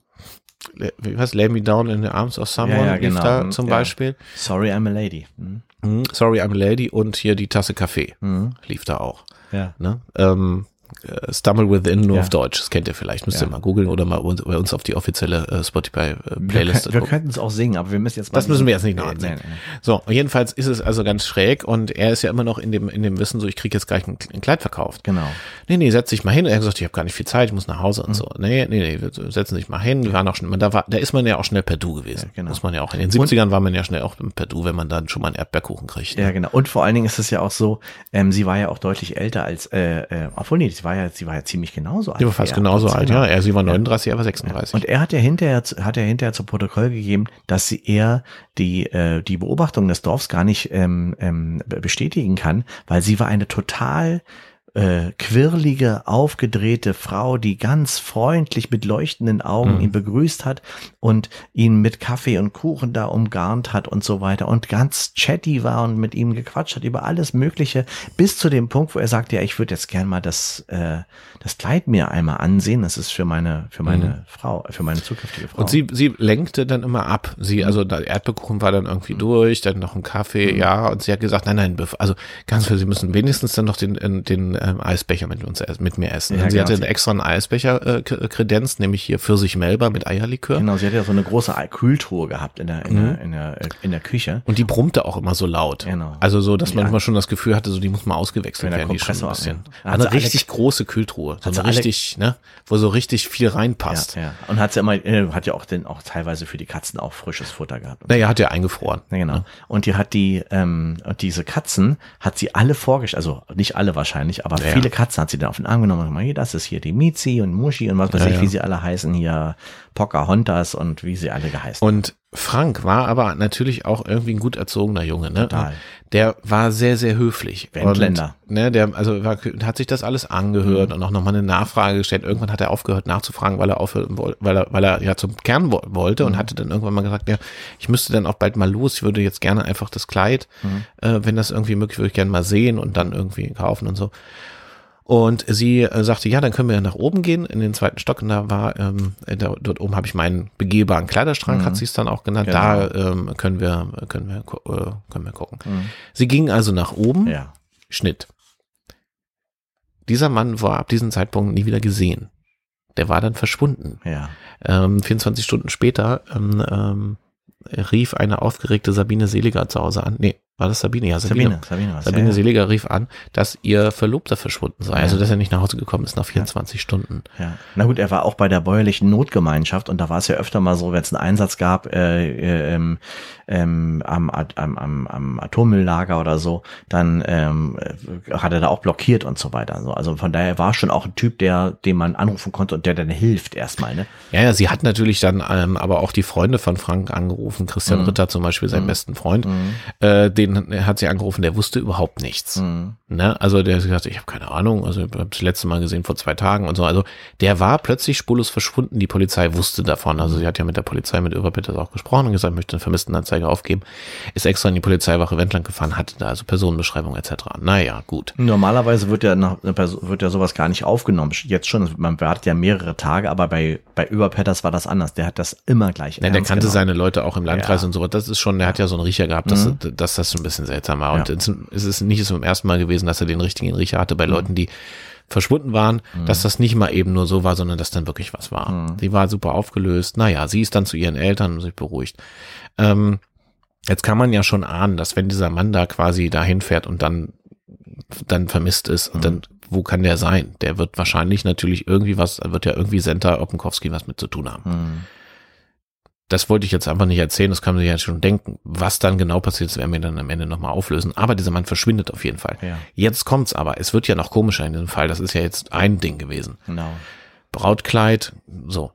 heißt Lay Me Down in the Arms of Someone Ja, ja, lief genau. da zum ja. Beispiel. Sorry, I'm a lady. Mhm. Mhm. Sorry, I'm a Lady und hier die Tasse Kaffee Mhm. lief da auch. Ja. Ne? Ähm, äh, Stumble Within nur Ja. auf Deutsch. Das kennt ihr vielleicht. Müsst Ja. ihr mal googeln oder mal uns- bei uns auf die offizielle äh, Wir, Spotify-Playlist können- wir gucken. könnten es auch singen, aber wir müssen jetzt mal. Das müssen wir jetzt nicht noch Nee, nee, nee. So, und jedenfalls ist es also ganz schräg und er ist ja immer noch in dem, in dem Wissen so, ich kriege jetzt gleich ein, ein Kleid verkauft. Genau. Nee, nee, setz dich mal hin. Er hat gesagt, ich habe gar nicht viel Zeit, ich muss nach Hause Mhm. und so. Nee, nee, nee, wir setzen dich mal hin. Wir waren auch schon, man, da, war, da ist man ja auch schnell per Du gewesen. Ja, genau. Muss man ja auch. In den 70ern war man ja schnell auch per Du, wenn man dann schon mal einen Erdbeerkuchen kriegt. ne? Ja, genau. Und vor allen Dingen ist es ja auch so, ähm, sie war ja auch deutlich älter als, äh, äh, obwohl nee, sie war ja, sie war ja ziemlich genauso alt. Die war fast er. genauso alt, genau. ja. Er, sie war 39, er war 36. Und er hat ja hinterher, hat ja hinterher zu Protokoll gegeben, dass sie eher die, äh, die Beobachtung des Dorfs gar nicht ähm, ähm, be- bestätigen kann, weil sie war eine total äh, quirlige, aufgedrehte Frau, die ganz freundlich mit leuchtenden Augen Mhm. ihn begrüßt hat und ihn mit Kaffee und Kuchen da umgarnt hat und so weiter und ganz chatty war und mit ihm gequatscht hat über alles Mögliche, bis zu dem Punkt, wo er sagt, ja, ich würde jetzt gern mal das, äh, das Kleid mir einmal ansehen. Das ist für meine, für meine Frau, für meine zukünftige Frau. Mhm. Und sie, sie lenkte dann immer ab. Sie, also der Erdbeerkuchen war dann irgendwie durch, dann noch ein Kaffee, ja, und sie hat gesagt, nein, nein, also ganz für, sie müssen wenigstens dann noch den, äh, den ähm, Eisbecher mit uns mit mir essen. Ja, und sie genau. hatte extra einen Eisbecher äh, Kredenz, nämlich hier Pfirsich Melba mit Eierlikör. Genau, sie hat ja so eine große Kühltruhe gehabt in der, in, Mhm. der, in, der, in der Küche. Und die brummte auch immer so laut. Genau. Also so, dass man Ja. immer schon das Gefühl hatte, so die muss mal ausgewechselt werden, die schon ein bisschen. alle- richtig große Kühltruhe. So alle- richtig, ne, wo so richtig viel reinpasst. Ja, ja. Und hat sie immer, äh, hat ja auch den, auch teilweise für die Katzen auch frisches Futter gehabt. Naja, hat ja eingefroren. Ja, genau. Und die hat die, ähm, und diese Katzen hat sie alle vorgestellt, also nicht alle wahrscheinlich, aber Ja. viele Katzen hat sie dann auf den Arm genommen und gesagt, hier, das ist hier die Mizi und Muschi und was weiß Ja, ich, ja. wie sie alle heißen, hier Pocahontas und wie sie alle geheißen. Und Frank war aber natürlich auch irgendwie ein gut erzogener Junge, ne? Total. Der war sehr, sehr höflich. Wendländer. Und, ne, der, also war, hat sich das alles angehört und auch nochmal eine Nachfrage gestellt. Irgendwann hat er aufgehört nachzufragen, weil er aufhören wollte, weil er, weil er ja zum Kern wo wollte und hatte dann irgendwann mal gesagt, ja, ich müsste dann auch bald mal los. Ich würde jetzt gerne einfach das Kleid, äh, wenn das irgendwie möglich würde ich gerne mal sehen und dann irgendwie kaufen und so. Und sie äh, sagte, ja, dann können wir nach oben gehen in den zweiten Stock. Und da war, ähm, äh, da, dort oben habe ich meinen begehbaren Kleiderschrank, hat sie es dann auch genannt. Da ähm, können wir, können wir, äh, können wir gucken. Sie ging also nach oben. ja. Schnitt. Dieser Mann war ab diesem Zeitpunkt nie wieder gesehen. Der war dann verschwunden. Ja. Ähm, 24 Stunden später ähm, ähm, rief eine aufgeregte Sabine Seliger zu Hause an. Nee, war das Sabine? Ja, Sabine. Sabine, Sabine, was? Sabine ja, ja. Seliger rief an, dass ihr Verlobter verschwunden sei. Also, dass er nicht nach Hause gekommen ist nach 24 Stunden. Ja. Na gut, er war auch bei der bäuerlichen Notgemeinschaft und da war es ja öfter mal so, wenn es einen Einsatz gab äh, äh, ähm, ähm, am, am, am, am Atommülllager oder so, dann ähm, äh, hat er da auch blockiert und so weiter. So, Also von daher war schon auch ein Typ, der, den man anrufen konnte und der dann hilft erstmal. Ne? Ja, ja, sie hat natürlich dann ähm, aber auch die Freunde von Frank angerufen. Christian Mhm. Ritter zum Beispiel, sein besten Freund. Äh, den hat sie angerufen, der wusste überhaupt nichts. Mhm. Ne? Also der hat gesagt, ich habe keine Ahnung, also ich habe das letzte Mal gesehen vor zwei Tagen und so. Also der war plötzlich spurlos verschwunden. Die Polizei wusste davon. Also sie hat ja mit der Polizei, mit Überbitters auch gesprochen und gesagt, möchte eine Vermisstenanzeige aufgeben. Ist extra in die Polizeiwache Wendland gefahren, hatte da also Personenbeschreibung etc. Naja, gut. Normalerweise wird ja nach, wird ja sowas gar nicht aufgenommen. Jetzt schon, man wartet ja mehrere Tage, aber bei, bei Überpetters war das anders. Der hat das immer gleich Ja, der kannte genommen. seine Leute auch im Landkreis Ja. und so. Das ist schon, der hat ja so einen Riecher gehabt, dass, dass das ein bisschen seltsam war. Und Ja. es ist nicht zum ersten Mal gewesen, dass er den richtigen Riecher hatte bei Leuten, die verschwunden waren, dass das nicht mal eben nur so war, sondern dass dann wirklich was war. Sie war super aufgelöst. Naja, sie ist dann zu ihren Eltern und sich beruhigt. Ähm, jetzt kann man ja schon ahnen, dass wenn dieser Mann da quasi dahin fährt und dann, dann vermisst ist und dann, wo kann der sein? Der wird wahrscheinlich natürlich irgendwie was, wird ja irgendwie Senta Openkowski was mit zu tun haben Hm. Das wollte ich jetzt einfach nicht erzählen, das kann man sich ja schon denken. Was dann genau passiert, das werden wir dann am Ende nochmal auflösen. Aber dieser Mann verschwindet auf jeden Fall. Ja. Jetzt kommt's aber. Es wird ja noch komischer in diesem Fall. Das ist ja jetzt ein Ding gewesen. Genau. Brautkleid, so.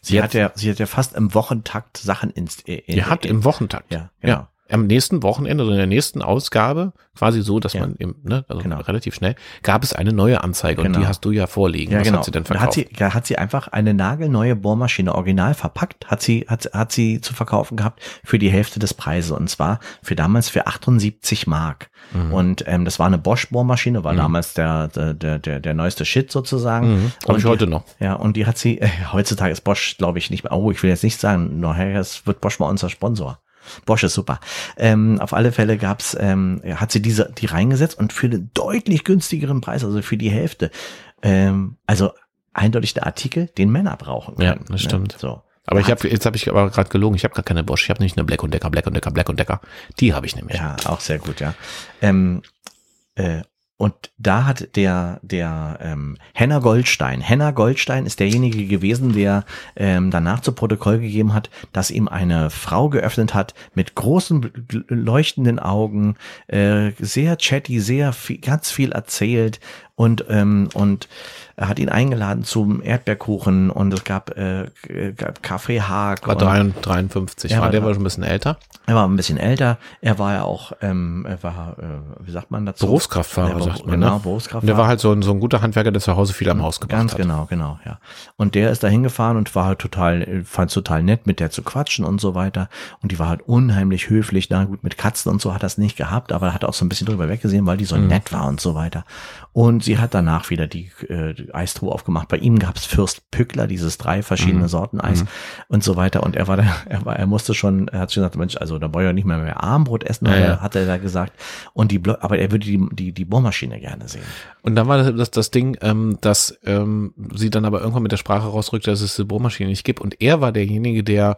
Sie Jetzt- hat ja, sie hat ja fast im Wochentakt Sachen ins, in, Ihr habt im Wochentakt. Ja, genau. ja. Am nächsten Wochenende oder in der nächsten Ausgabe, quasi so, dass Ja. man im, ne, also Genau. relativ schnell, gab es eine neue Anzeige und Genau. die hast du ja vorliegen. Ja, Was genau. hat sie denn verkauft? hat sie, da hat sie einfach eine nagelneue Bohrmaschine original verpackt, hat sie, hat, hat sie zu verkaufen gehabt für die Hälfte des Preises und zwar für damals für 78 Mark. Mhm. Und ähm, das war eine Bosch Bohrmaschine, war damals der, der, der, der, neueste Shit sozusagen. Mhm. Hab Und ich die- heute noch. Ja, und die hat sie, äh, heutzutage ist Bosch, glaube ich, nicht mehr, oh, ich will jetzt nicht sagen, nachher es wird Bosch mal unser Sponsor. Bosch ist super. Ähm, auf alle Fälle gab's, ähm, ja, hat sie diese, die reingesetzt und für einen deutlich günstigeren Preis, also für die Hälfte. Ähm, also eindeutig der Artikel, den Männer brauchen. Ja, können, das stimmt. Ne? So. Aber ich habe jetzt habe ich aber gerade gelogen. Ich habe gar keine Bosch. Ich habe nämlich eine Black und Decker, Black und Decker, Black und Decker. Die habe ich nämlich. Ja, auch sehr gut, ja. Ähm, äh, und da hat der, der ähm, Henner Goldstein, Henner Goldstein ist derjenige gewesen, der ähm, danach zu Protokoll gegeben hat, dass ihm eine Frau geöffnet hat mit großen leuchtenden Augen, äh, sehr chatty, sehr viel, ganz viel erzählt und ähm, und hat ihn eingeladen zum Erdbeerkuchen und es gab, äh, gab Kaffeehag. War 53, war, war der war schon ein bisschen älter. Er war ein bisschen älter. Er war ja auch, ähm, er war, äh, wie sagt man dazu? Berufskraftfahrer, war, sagt man. Genau, ne? Berufskraftfahrer. Der war halt so ein, so ein guter Handwerker, der zu Hause viel am Haus gebracht Ganz hat. genau, genau, ja. Und der ist da hingefahren und war halt total, fand total nett, mit der zu quatschen und so weiter. Und die war halt unheimlich höflich. Na gut, mit Katzen und so hat das nicht gehabt, aber hat auch so ein bisschen drüber weggesehen, weil die so Mhm. nett war und so weiter. Und sie hat danach wieder die, äh, die Eistruhe aufgemacht. Bei ihm gab's Fürst Pückler, dieses drei verschiedene Mhm. Sorten Eis und so weiter. Und er war da, er war, er musste schon, er hat schon gesagt, Mensch, also da wollte er nicht mehr mehr Armbrot essen, Ja, hat er- ja. hat er da gesagt. Und die, aber er würde die, die, die Bohrmaschine gerne sehen. Und dann war das das, Ding, ähm, dass ähm, sie dann aber irgendwann mit der Sprache rausrückte, dass es diese Bohrmaschine nicht gibt. Und er war derjenige, der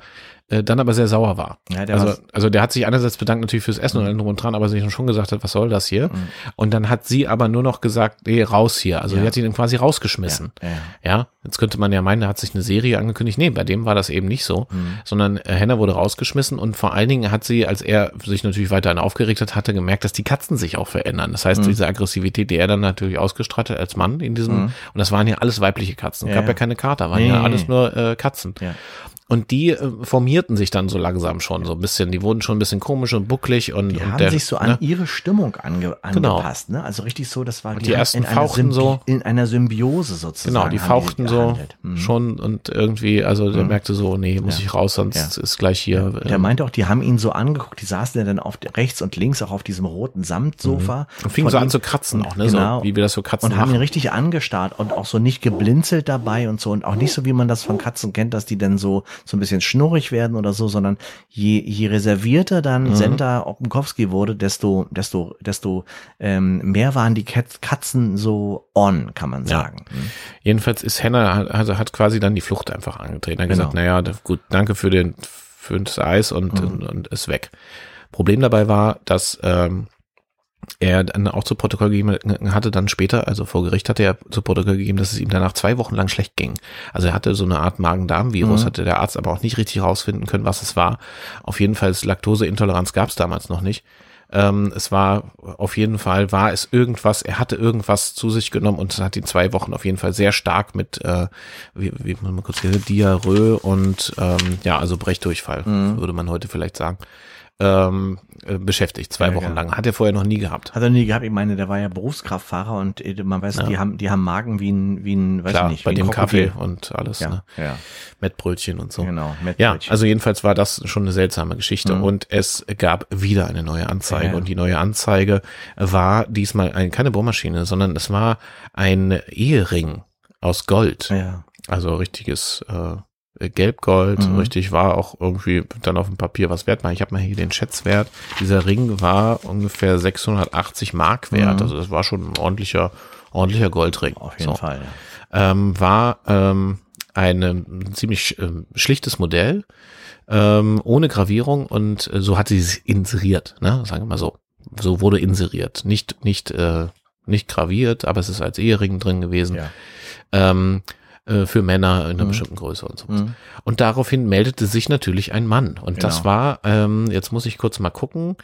äh, dann aber sehr sauer war. Ja, der also, also der hat sich einerseits bedankt natürlich fürs Essen und allem drum und dran, aber sich schon gesagt hat, was soll das hier? Mhm. Und dann hat sie aber nur noch gesagt, nee, raus hier. Also Ja. die hat ihn quasi rausgeschmissen. Ja, ja. Ja, jetzt könnte man ja meinen, da hat sich eine Serie angekündigt. Nee, bei dem war das eben nicht so, Mhm. sondern äh, Henna wurde rausgeschmissen und vor allen Dingen hat sie, als er sich natürlich weiterhin aufgeregt hat, hatte gemerkt, dass die Katzen sich auch verändern. Das Mhm. heißt, diese Aggressivität, die er dann natürlich ausgestrahlt hat als Mann in diesem, und das waren ja alles weibliche Katzen. Es Mhm. Ja, gab ja, keine Kater, waren Nee, ja alles nur äh, Katzen. Und die äh, formierten sich dann so langsam schon so ein bisschen. Die wurden schon ein bisschen komisch und bucklig und, Die und haben der, sich so an ne? ihre Stimmung ange, Genau. angepasst, ne? Also richtig so, das war die haben ersten in einer fauchten so. in einer Symbiose sozusagen. Genau, die fauchten so gehandelt. Mhm. schon und irgendwie, also der merkte so, nee, muss Ja. ich raus, sonst Ja. ist gleich hier. Der ähm, meinte auch, die haben ihn so angeguckt, die saßen ja dann auf der, rechts und links auch auf diesem roten Samtsofa. und fingen so an zu kratzen auch, ne? Genau. So, wie wir das so Katzen und haben ihn machen. richtig angestarrt und auch so nicht geblinzelt dabei und so und auch nicht so, wie man das von Katzen kennt, dass die dann so, so ein bisschen schnurrig werden oder so, sondern je, je reservierter dann Mhm. Senta Oppenkowski wurde, desto, desto, desto ähm, mehr waren die Kat Katzen so on, kann man Ja. sagen. Mhm. Jedenfalls ist Henna, hat- also hat quasi dann die Flucht einfach angetreten. Er hat Genau. gesagt, naja, gut, danke für den, für das Eis und, Mhm. und, und ist weg. Problem dabei war, dass ähm, er dann auch zu Protokoll gegeben hatte, dann später, also vor Gericht hatte er zu Protokoll gegeben, dass es ihm danach zwei Wochen lang schlecht ging. Also er hatte so eine Art Magen-Darm-Virus, Mhm. hatte der Arzt aber auch nicht richtig rausfinden können, was es war. Auf jeden Fall, Laktoseintoleranz gab es damals noch nicht. Ähm, es war auf jeden Fall, war es irgendwas, er hatte irgendwas zu sich genommen und hat ihn zwei Wochen auf jeden Fall sehr stark mit, äh, wie, wie man kurz hier, Diarrhoe und ähm, ja, also Brechdurchfall, Mhm. würde man heute vielleicht sagen, ähm, äh, beschäftigt, zwei Ja, Wochen ja. lang. Hat er vorher noch nie gehabt. Hat er nie gehabt, ich meine, der war ja Berufskraftfahrer und äh, man weiß, die haben, die haben Magen wie ein, wie ein, weiß Klar, ich nicht, bei dem Kaffee und alles, Ja, ne? ja, Mettbrötchen und so. genau. mit Ja, also jedenfalls war das schon eine seltsame Geschichte Mhm. und es gab wieder eine neue Anzeige Ja. und die neue Anzeige war diesmal ein, keine Bohrmaschine, sondern es war ein Ehering aus Gold, ja. also richtiges äh, Gelbgold, Mhm. richtig war auch irgendwie dann auf dem Papier was wert. Ich habe mal hier den Schätzwert. Dieser Ring war ungefähr 680 Mark wert, Mhm. also das war schon ein ordentlicher ordentlicher Goldring. Auf jeden So Fall. Ja. ähm, war ähm, ein ziemlich ähm, schlichtes Modell, ähm, ohne Gravierung und äh, so hat sie es inseriert, ne? sagen wir mal so. So wurde inseriert. Nicht, nicht, äh, nicht graviert, aber es ist als Ehering drin gewesen. Ja. Ähm, äh, für Männer in einer Mhm. bestimmten Größe und so. Mhm. Und daraufhin meldete sich natürlich ein Mann. Und das Genau. war, ähm, jetzt muss ich kurz mal gucken,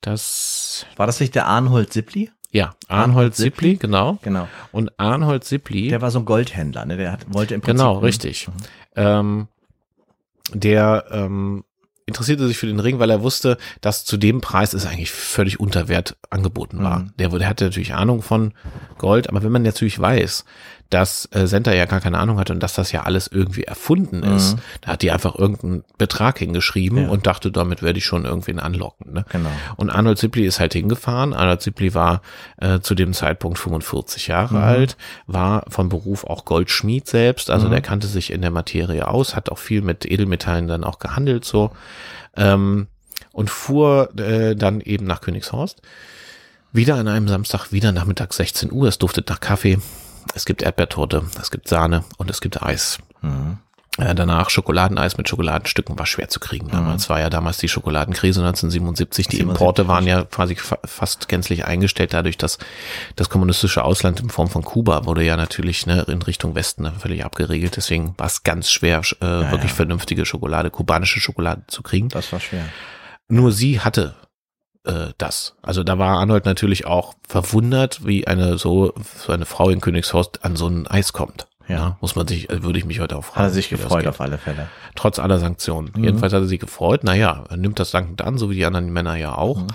das, War das nicht der Arnhold Sippli? ja, Arnold Arnold Sippli, genau. Genau. Und Arnold Sippli. Der war so ein Goldhändler, ne? Der hat, wollte im Prinzip. Genau, richtig. Ähm, der ähm, interessierte sich für den Ring, weil er wusste, dass zu dem Preis es eigentlich völlig unter Wert angeboten war. Mhm. Der, der hatte natürlich Ahnung von Gold, aber wenn man natürlich weiß, dass äh, Senta ja gar keine Ahnung hatte und dass das ja alles irgendwie erfunden ist, Mhm. da hat die einfach irgendeinen Betrag hingeschrieben Ja. und dachte, damit werde ich schon irgendwen anlocken. Ne? Genau. Und Arnold Sibley ist halt hingefahren. Arnold Sibley war äh, zu dem Zeitpunkt 45 Jahre Mhm. alt, war von Beruf auch Goldschmied selbst, also Mhm. der kannte sich in der Materie aus, hat auch viel mit Edelmetallen dann auch gehandelt so ähm, und fuhr äh, dann eben nach Königshorst. Wieder an einem Samstag, wieder nachmittags 16 Uhr. Es duftet nach Kaffee. Es gibt Erdbeertorte, es gibt Sahne und es gibt Eis. Mhm. Äh, danach Schokoladeneis mit Schokoladenstücken war schwer zu kriegen. Damals war ja damals die Schokoladenkrise 1977. Die 77, Importe waren ja quasi fa fast gänzlich eingestellt, dadurch, dass das kommunistische Ausland in Form von Kuba wurde ja natürlich ne, in Richtung Westen völlig abgeregelt. Deswegen war es ganz schwer, äh, wirklich ja. vernünftige Schokolade, kubanische Schokolade zu kriegen. Das war schwer. Nur sie hatte äh, das. Also da war Arnold natürlich auch verwundert, wie eine so, so eine Frau in Königshorst an so ein Eis kommt. Ja. Muss man sich, äh, würde ich mich heute auch fragen. Hat er sich gefreut auf alle Fälle. Trotz aller Sanktionen. Jedenfalls hat er sich gefreut. Naja, er nimmt das dankend an, so wie die anderen Männer ja auch. Mhm.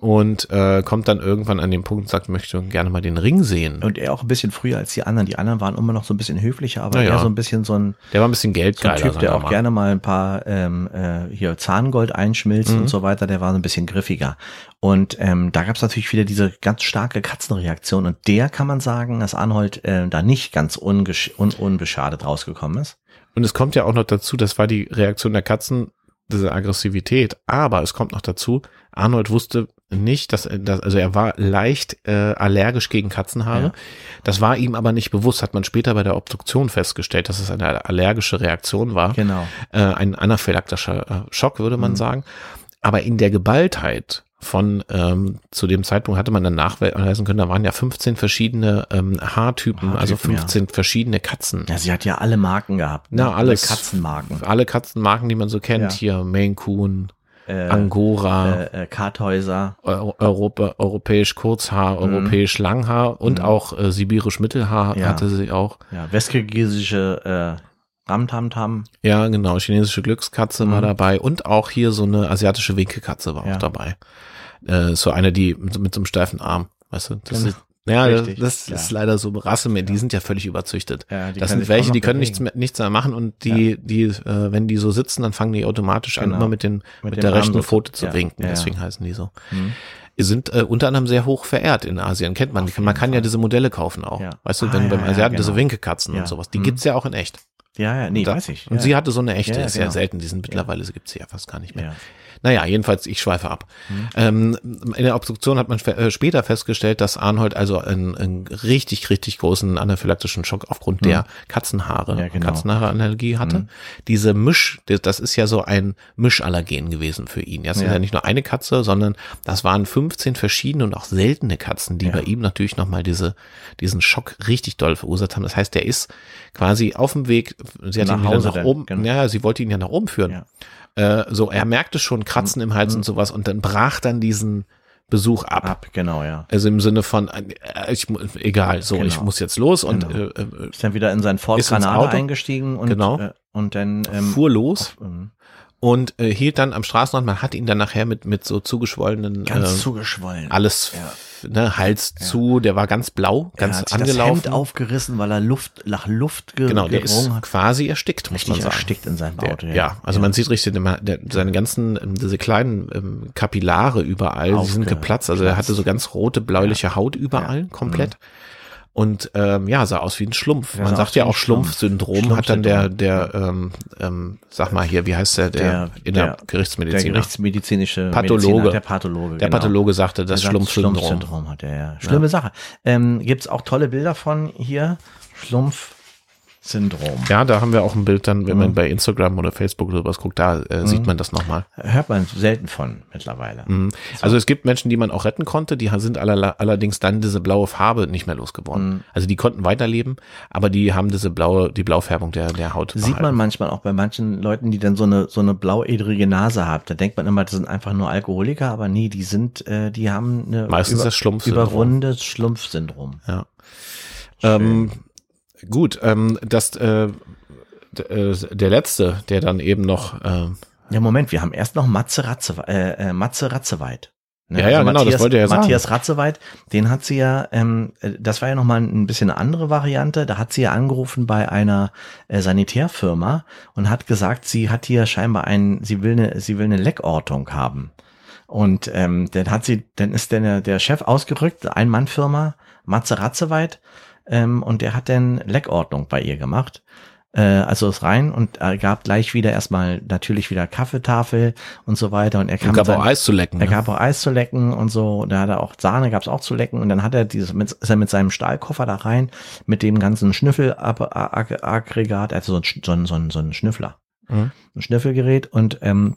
Und äh, kommt dann irgendwann an den Punkt und sagt, möchte gerne mal den Ring sehen. Und er auch ein bisschen früher als die anderen. Die anderen waren immer noch so ein bisschen höflicher, aber Ja, er so ein bisschen so ein, Der war ein bisschen so ein geldgeiler. Typ, der auch mal. gerne mal ein paar ähm, äh, hier Zahngold einschmilzt Mhm. und so weiter. Der war so ein bisschen griffiger. Und ähm, da gab es natürlich wieder diese ganz starke Katzenreaktion. Und der kann man sagen, dass Arnold äh, da nicht ganz ungesch un unbeschadet rausgekommen ist. Und es kommt ja auch noch dazu, das war die Reaktion der Katzen, diese Aggressivität. Aber es kommt noch dazu, Arnold wusste nicht, dass, er- dass also er war leicht äh, allergisch gegen Katzenhaare. Ja. Das war ihm aber nicht bewusst, hat man später bei der Obduktion festgestellt, dass es eine allergische Reaktion war. Genau. Äh, ein anaphylaktischer äh, Schock, würde man Mhm. sagen. Aber in der Geballtheit von ähm, zu dem Zeitpunkt hatte man dann nachweisen können, da waren ja 15 verschiedene ähm, Haartypen, also Haartypen, ja. 15 verschiedene Katzen. Ja, sie hat ja alle Marken gehabt. ne? Na, alles. Alle Katzenmarken. Alle Katzenmarken, die man so kennt, Ja. hier Maine Coon, Äh, Angora, äh, äh, Karthäuser. Eu- Europa, europäisch Kurzhaar, europäisch Langhaar und Mhm. auch äh, sibirisch Mittelhaar Ja. hatte sie auch. Ja, westkirgisische äh, Ramtamtam. Ja, genau, chinesische Glückskatze war Mhm. dabei und auch hier so eine asiatische Winkelkatze war Ja. auch dabei. Äh, so eine, die mit, mit so einem steifen Arm, weißt du? Das Genau. ist, ja, das, Richtig, das ja. ist leider so Rasse mehr, die sind ja völlig überzüchtet. Ja, die das sind welche, die können bewegen. nichts mehr, nichts mehr machen und die, die, äh, wenn die so sitzen, dann fangen die automatisch an, Genau. immer mit den, Mit mit, der rechten so Pfote zu ja, winken. ja, ja. Deswegen heißen die so. Hm. Die sind äh, unter anderem sehr hoch verehrt in Asien, kennt man. Man kann ja Fall. diese Modelle kaufen auch. Ja. Weißt du, Ah, wenn ja, beim ja, Asiaten diese genau. Winkelkatzen Ja. und sowas, die Hm. gibt's ja auch in echt. Ja, ja, nee, Da- weiß ich. Und ja. sie hatte so eine echte, Ja, ja, ist ja genau. selten, die sind mittlerweile, sie gibt's ja fast gar nicht mehr. Ja. Naja, jedenfalls, ich schweife ab. Ähm, in der Obduktion hat man äh, später festgestellt, dass Arnold also einen, einen richtig, richtig großen anaphylaktischen Schock aufgrund der Katzenhaare, Ja, genau. Katzenhaareallergie hatte. Mhm. Diese Misch, das- ist ja so ein Mischallergen gewesen für ihn. Das ist Ja. ja nicht nur eine Katze, sondern das waren 15 verschiedene und auch seltene Katzen, die Ja. bei ihm natürlich nochmal diese, diesen Schock richtig doll verursacht haben. Das heißt, der ist quasi auf dem Weg, sie hat Nach ihn nach oben, genau. ja, sie wollte ihn ja nach oben führen. Ja. Äh, so, er merkte schon Kratzen im Hals und sowas und dann brach dann diesen Besuch ab. Ab, genau, ja. Also im Sinne von, äh, ich, egal, so, Genau. ich muss jetzt los und Genau. äh, äh, Ist dann wieder in sein Ford Granada eingestiegen und, Genau. äh, und dann ähm, fuhr los ähm, und äh, hielt dann am Straßenrand, man hat ihn dann nachher mit, mit so zugeschwollenen, ganz äh, zugeschwollen. alles, ne, Hals zu, der war ganz blau, er ganz hat sich das angelaufen. Hemd aufgerissen, weil er Luft nach Luft ge genau, der ist hat. quasi erstickt, muss Richtig man sagen. erstickt in seinem Der, Auto. ja, also man sieht richtig, der, der, seine ganzen, ähm, diese kleinen ähm, Kapillare überall, die sind Aufge- geplatzt. Also er hatte so ganz rote, bläuliche Haut überall, Ja. Mhm. Und ähm, ja, sah aus wie ein Schlumpf. Der Man sagt ja auch Schlumpfsyndrom, hat dann der, der, ähm, ähm, sag mal hier, wie heißt der, der, Der- in der, der- Der Gerichtsmedizin. gerichtsmedizinische Pathologe. Mediziner, der Pathologe. der genau. Pathologe sagte, das Der Schlumpfsyndrom. Schlumpfsyndrom hat er, ja. Schlimme Sache. Ähm, gibt's auch tolle Bilder von hier. Schlumpfsyndrom. Ja, da haben wir auch ein Bild dann, wenn Mhm. man bei Instagram oder Facebook oder sowas guckt, da äh, sieht man das nochmal. Hört man selten von mittlerweile. Mhm. Also es gibt Menschen, die man auch retten konnte, die sind aller, allerdings dann diese blaue Farbe nicht mehr losgeworden. Mhm. Also die konnten weiterleben, aber die haben diese blaue, die Blaufärbung der, der Haut Sieht man behalten. manchmal auch bei manchen Leuten, die dann so eine so eine blauäderige Nase haben. Da denkt man immer, das sind einfach nur Alkoholiker, aber nee, die sind, äh, die haben eine Meistens das Schlumpfsyndrom. überwundenes Schlumpfsyndrom. Ja. Ähm, gut, ähm, das, äh, äh, der letzte, der dann eben noch, äh, Ja, Moment, wir haben erst noch Matze Ratze, äh, äh, Matze Ratzeweit. Ne, Ja, ja, genau, das wollte er ja sagen. Matthias Ratzeweit, den hat sie ja, ähm, äh, das war ja nochmal ein bisschen eine andere Variante. Da hat sie ja angerufen bei einer äh, Sanitärfirma und hat gesagt, sie hat hier scheinbar ein, sie will eine, sie will eine Leckortung haben. Und ähm, dann hat sie, dann ist der, der Chef ausgerückt, ein Mann-Firma, Matze Ratzeweit, ähm, und der hat dann Leckordnung bei ihr gemacht. Äh, also ist rein und er gab gleich wieder erstmal natürlich wieder Kaffeetafel und so weiter. Und er kam und gab mit auch Eis zu lecken. er ne? gab auch Eis zu lecken und so. Da hat er auch Sahne, gab es auch zu lecken. Und dann hat er dieses, mit, ist er mit seinem Stahlkoffer da rein, mit dem ganzen Schnüffelaggregat, also so ein, so ein, so ein, so ein Schnüffler, Mhm. ein Schnüffelgerät und ähm,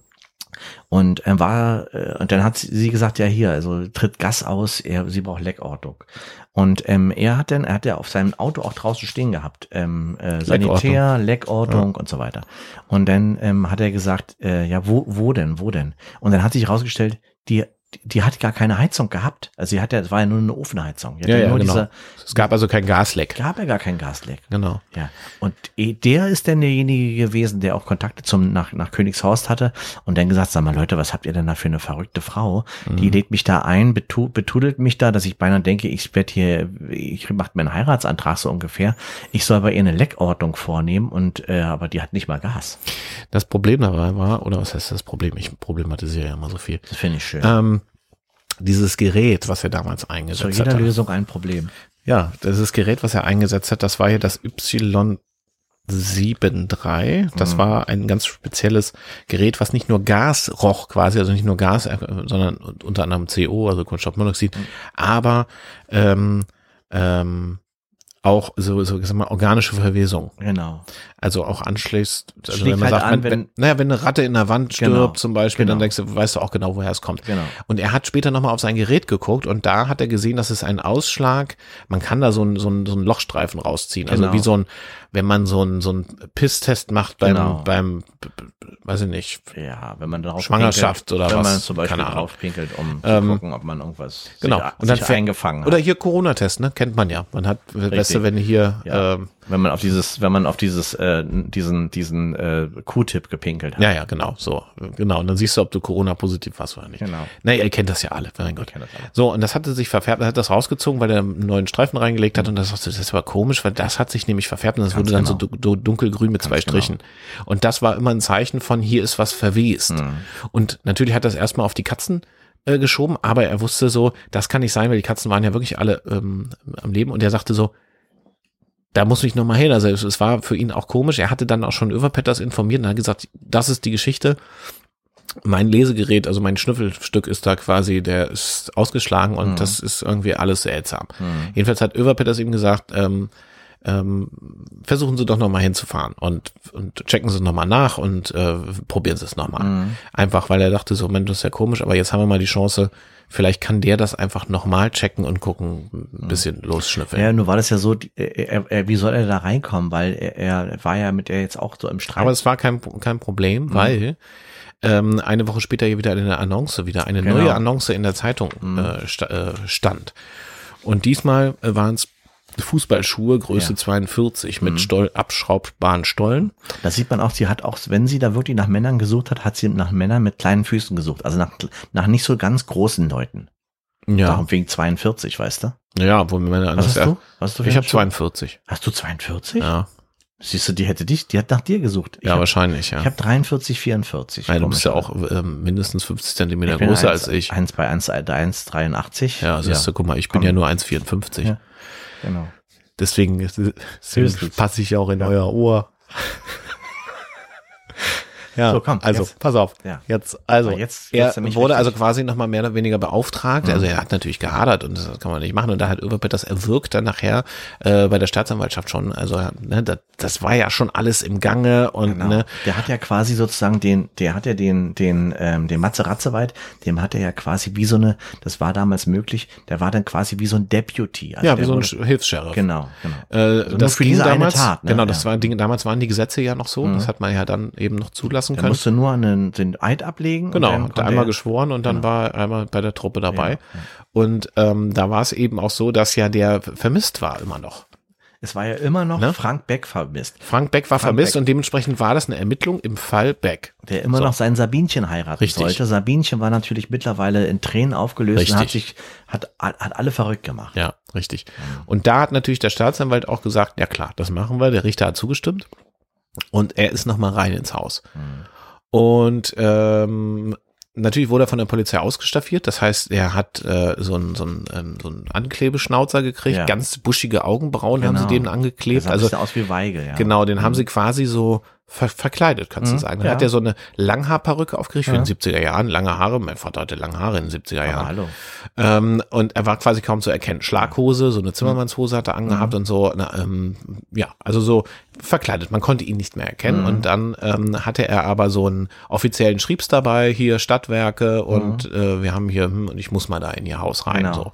und er war, äh, und dann hat sie gesagt, ja hier, also tritt Gas aus, er, sie braucht Leckordnung. Und ähm, er hat dann, er hat ja auf seinem Auto auch draußen stehen gehabt, ähm, äh, Sanitär, Leckordnung und so weiter. Und dann ähm, hat er gesagt, äh, ja, wo, wo denn, wo denn? Und dann hat sich herausgestellt, die die hat gar keine Heizung gehabt. Also sie hat ja, es war ja nur eine Ofenheizung. Ja, ja, genau. diese, Es gab also kein Gasleck. gab ja gar kein Gasleck. Genau. Ja. Und eh, der ist dann derjenige gewesen, der auch Kontakte zum, nach, nach Königshorst hatte und dann gesagt, sag mal Leute, was habt ihr denn da für eine verrückte Frau? Die lädt mich da ein, betu, betudelt mich da, dass ich beinahe denke, ich werde hier, ich macht mir einen Heiratsantrag so ungefähr. Ich soll bei ihr eine Leckordnung vornehmen und, äh, aber die hat nicht mal Gas. Das Problem dabei war, oder was heißt das Problem? Ich problematisiere ja immer so viel. Das finde ich schön. Ähm, dieses Gerät, was er damals Zu eingesetzt jeder hat. Lösung ein Problem. Ja, dieses Gerät, was er eingesetzt hat, das war ja das Y73. Das war ein ganz spezielles Gerät, was nicht nur Gas roch quasi, also nicht nur Gas, äh, sondern unter anderem CO, also Kohlenstoffmonoxid, aber ähm, ähm, auch so, so ich sag mal, organische Verwesung. Genau. Also auch anschließt, also Schlägt wenn man halt sagt, an, wenn, wenn, wenn- naja, wenn eine Ratte in der Wand stirbt Genau, zum Beispiel, dann genau. denkst du, weißt du auch genau, woher es kommt. Genau. Und er hat später nochmal auf sein Gerät geguckt und da hat er gesehen, dass es einen Ausschlag, man kann da so einen so einen, so einen Lochstreifen rausziehen. Also Genau. wie so ein, wenn man so einen so einen Pisstest macht beim, Genau. beim, weiß ich nicht, Ja, wenn man darauf Schwangerschaft pinkelt, oder wenn was, man zum Beispiel drauf pinkelt, um Ähm, zu gucken, ob man irgendwas genau. sich, und dann sich eingefangen hat. Oder hier Corona-Test, ne? Kennt man ja. Man hat, weißt du, wenn hier, Ja. ähm, wenn man auf dieses, wenn man auf dieses, äh, diesen, diesen äh, Q-Tip gepinkelt hat. ja, ja, genau, so, genau. Und dann siehst du, ob du Corona-positiv warst oder nicht. Genau. Na, ihr kennt das ja alle, mein Gott. alle. So, und das hatte sich verfärbt, er hat das rausgezogen, weil er einen neuen Streifen reingelegt hat und das, das ist aber komisch, weil das hat sich nämlich verfärbt und das Ganz wurde dann genau. so du- du- dunkelgrün mit zwei Ganz genau. Strichen. Und das war immer ein Zeichen von, hier ist was verwest. Mhm. Und natürlich hat das erstmal auf die Katzen äh, geschoben, aber er wusste so, das kann nicht sein, weil die Katzen waren ja wirklich alle ähm, am Leben und er sagte so, da muss ich nochmal hin. Also es, es war für ihn auch komisch. Er hatte dann auch schon Överpetters informiert und hat gesagt, das ist die Geschichte. Mein Lesegerät, also mein Schnüffelstück ist da quasi, der ist ausgeschlagen und das ist irgendwie alles seltsam. Jedenfalls hat Överpetters ihm gesagt, ähm, ähm, versuchen Sie doch nochmal hinzufahren und, und checken Sie nochmal nach und äh, probieren Sie es nochmal. Einfach, weil er dachte so, Mensch, das ist ja komisch, aber jetzt haben wir mal die Chance, vielleicht kann der das einfach nochmal checken und gucken, ein bisschen losschnüffeln. Ja, nur war das ja so, er, er, wie soll er da reinkommen? Weil er, er war ja mit der jetzt auch so im Streit. Aber es war kein, kein Problem, Mhm. weil ähm, eine Woche später hier wieder eine Annonce, wieder eine Genau. neue Annonce in der Zeitung Mhm. äh, sta äh, stand. Und diesmal äh, waren es Fußballschuhe Größe Ja. Mhm. 42 mit Stoll, abschraubbaren Stollen. Da sieht man auch, sie hat auch, wenn sie da wirklich nach Männern gesucht hat, hat sie nach Männern mit kleinen Füßen gesucht. Also nach, nach nicht so ganz großen Leuten. Ja, Darum wegen 42, weißt du? ja, wo Männer Was anders hast ja. du? Was hast du Ich habe Schuhe? 42. Hast du 42? Ja, Siehst du, die hätte dich, die hat nach dir gesucht. Ich ja hab, wahrscheinlich, ja. Ich habe 43, 44. ja du bist ja auch ähm, mindestens 50 Zentimeter bin größer eins- als ich. Eins bei 1, 1, 83. Ja, also Ist, guck mal, ich bin Komm. ja nur 1,54. Ja. Genau. Deswegen, deswegen Höchstens. passe ich ja auch in euer Ohr. [laughs] ja, So, komm, also jetzt. pass auf. Ja. Jetzt, also Aber jetzt er wurde richtig. also quasi nochmal mehr oder weniger beauftragt. Also er hat natürlich gehadert und das kann man nicht machen. Und da hat Överpet das erwirkt dann nachher äh, bei der Staatsanwaltschaft schon. Also ne, das, das war ja schon alles im Gange und Genau. ne, Der hat ja quasi sozusagen den, der hat ja den, den, ähm, den Matze Ratzeweit, dem hat er ja quasi wie so eine, das war damals möglich, der war dann quasi wie so ein Deputy. Also ja, wie so ein wurde- Hilfs-Sheriff. Genau, genau. Äh, nur das für ging damals, Tat, ne? genau, das Ja. Mhm. war Ding, damals waren die Gesetze ja noch so, das hat man ja dann eben noch zulassen Der können. musste nur einen, den Eid ablegen. Genau, hat er einmal er- geschworen und dann Genau. war er einmal bei der Truppe dabei. Ja, Und ähm, da war es eben auch so, dass ja der vermisst war immer noch. Es war ja immer noch Ne? Frank Beck vermisst, Frank Beck war Frank vermisst Beck. und dementsprechend war das eine Ermittlung im Fall Beck. der immer So. noch sein Sabinchen heiraten Richtig. sollte. Sabinchen war natürlich mittlerweile in Tränen aufgelöst und hat Richtig. sich, hat, hat alle verrückt gemacht. Ja, richtig. Und da hat natürlich der Staatsanwalt auch gesagt, ja klar, das machen wir. Der Richter hat zugestimmt und er ist nochmal rein ins Haus. Und ähm, natürlich wurde er von der Polizei ausgestaffiert. Das heißt, er hat äh, so einen so einen, ähm, so einen Anklebeschnauzer gekriegt, Ja. ganz buschige Augenbrauen haben sie Genau. dem angeklebt. sah ein Also aus wie Weigel, ja. Genau, den haben sie quasi so ver verkleidet, kannst du Mhm, sagen. Dann ja. hat er so eine Langhaarperücke aufgerichtet für Ja. den 70er Jahren, lange Haare. Mein Vater hatte lange Haare in den 70er Aber Jahren. hallo. Ähm, und er war quasi kaum zu erkennen. Schlaghose, so eine Zimmermannshose hat er Mhm. angehabt und so. Na, ähm, ja, also so verkleidet. Man konnte ihn nicht mehr erkennen. Mhm. Und dann ähm, hatte er aber so einen offiziellen Schriebs dabei, hier Stadtwerke und äh, wir haben hier, hm, und ich muss mal da in ihr Haus rein. Mhm. Genau. So.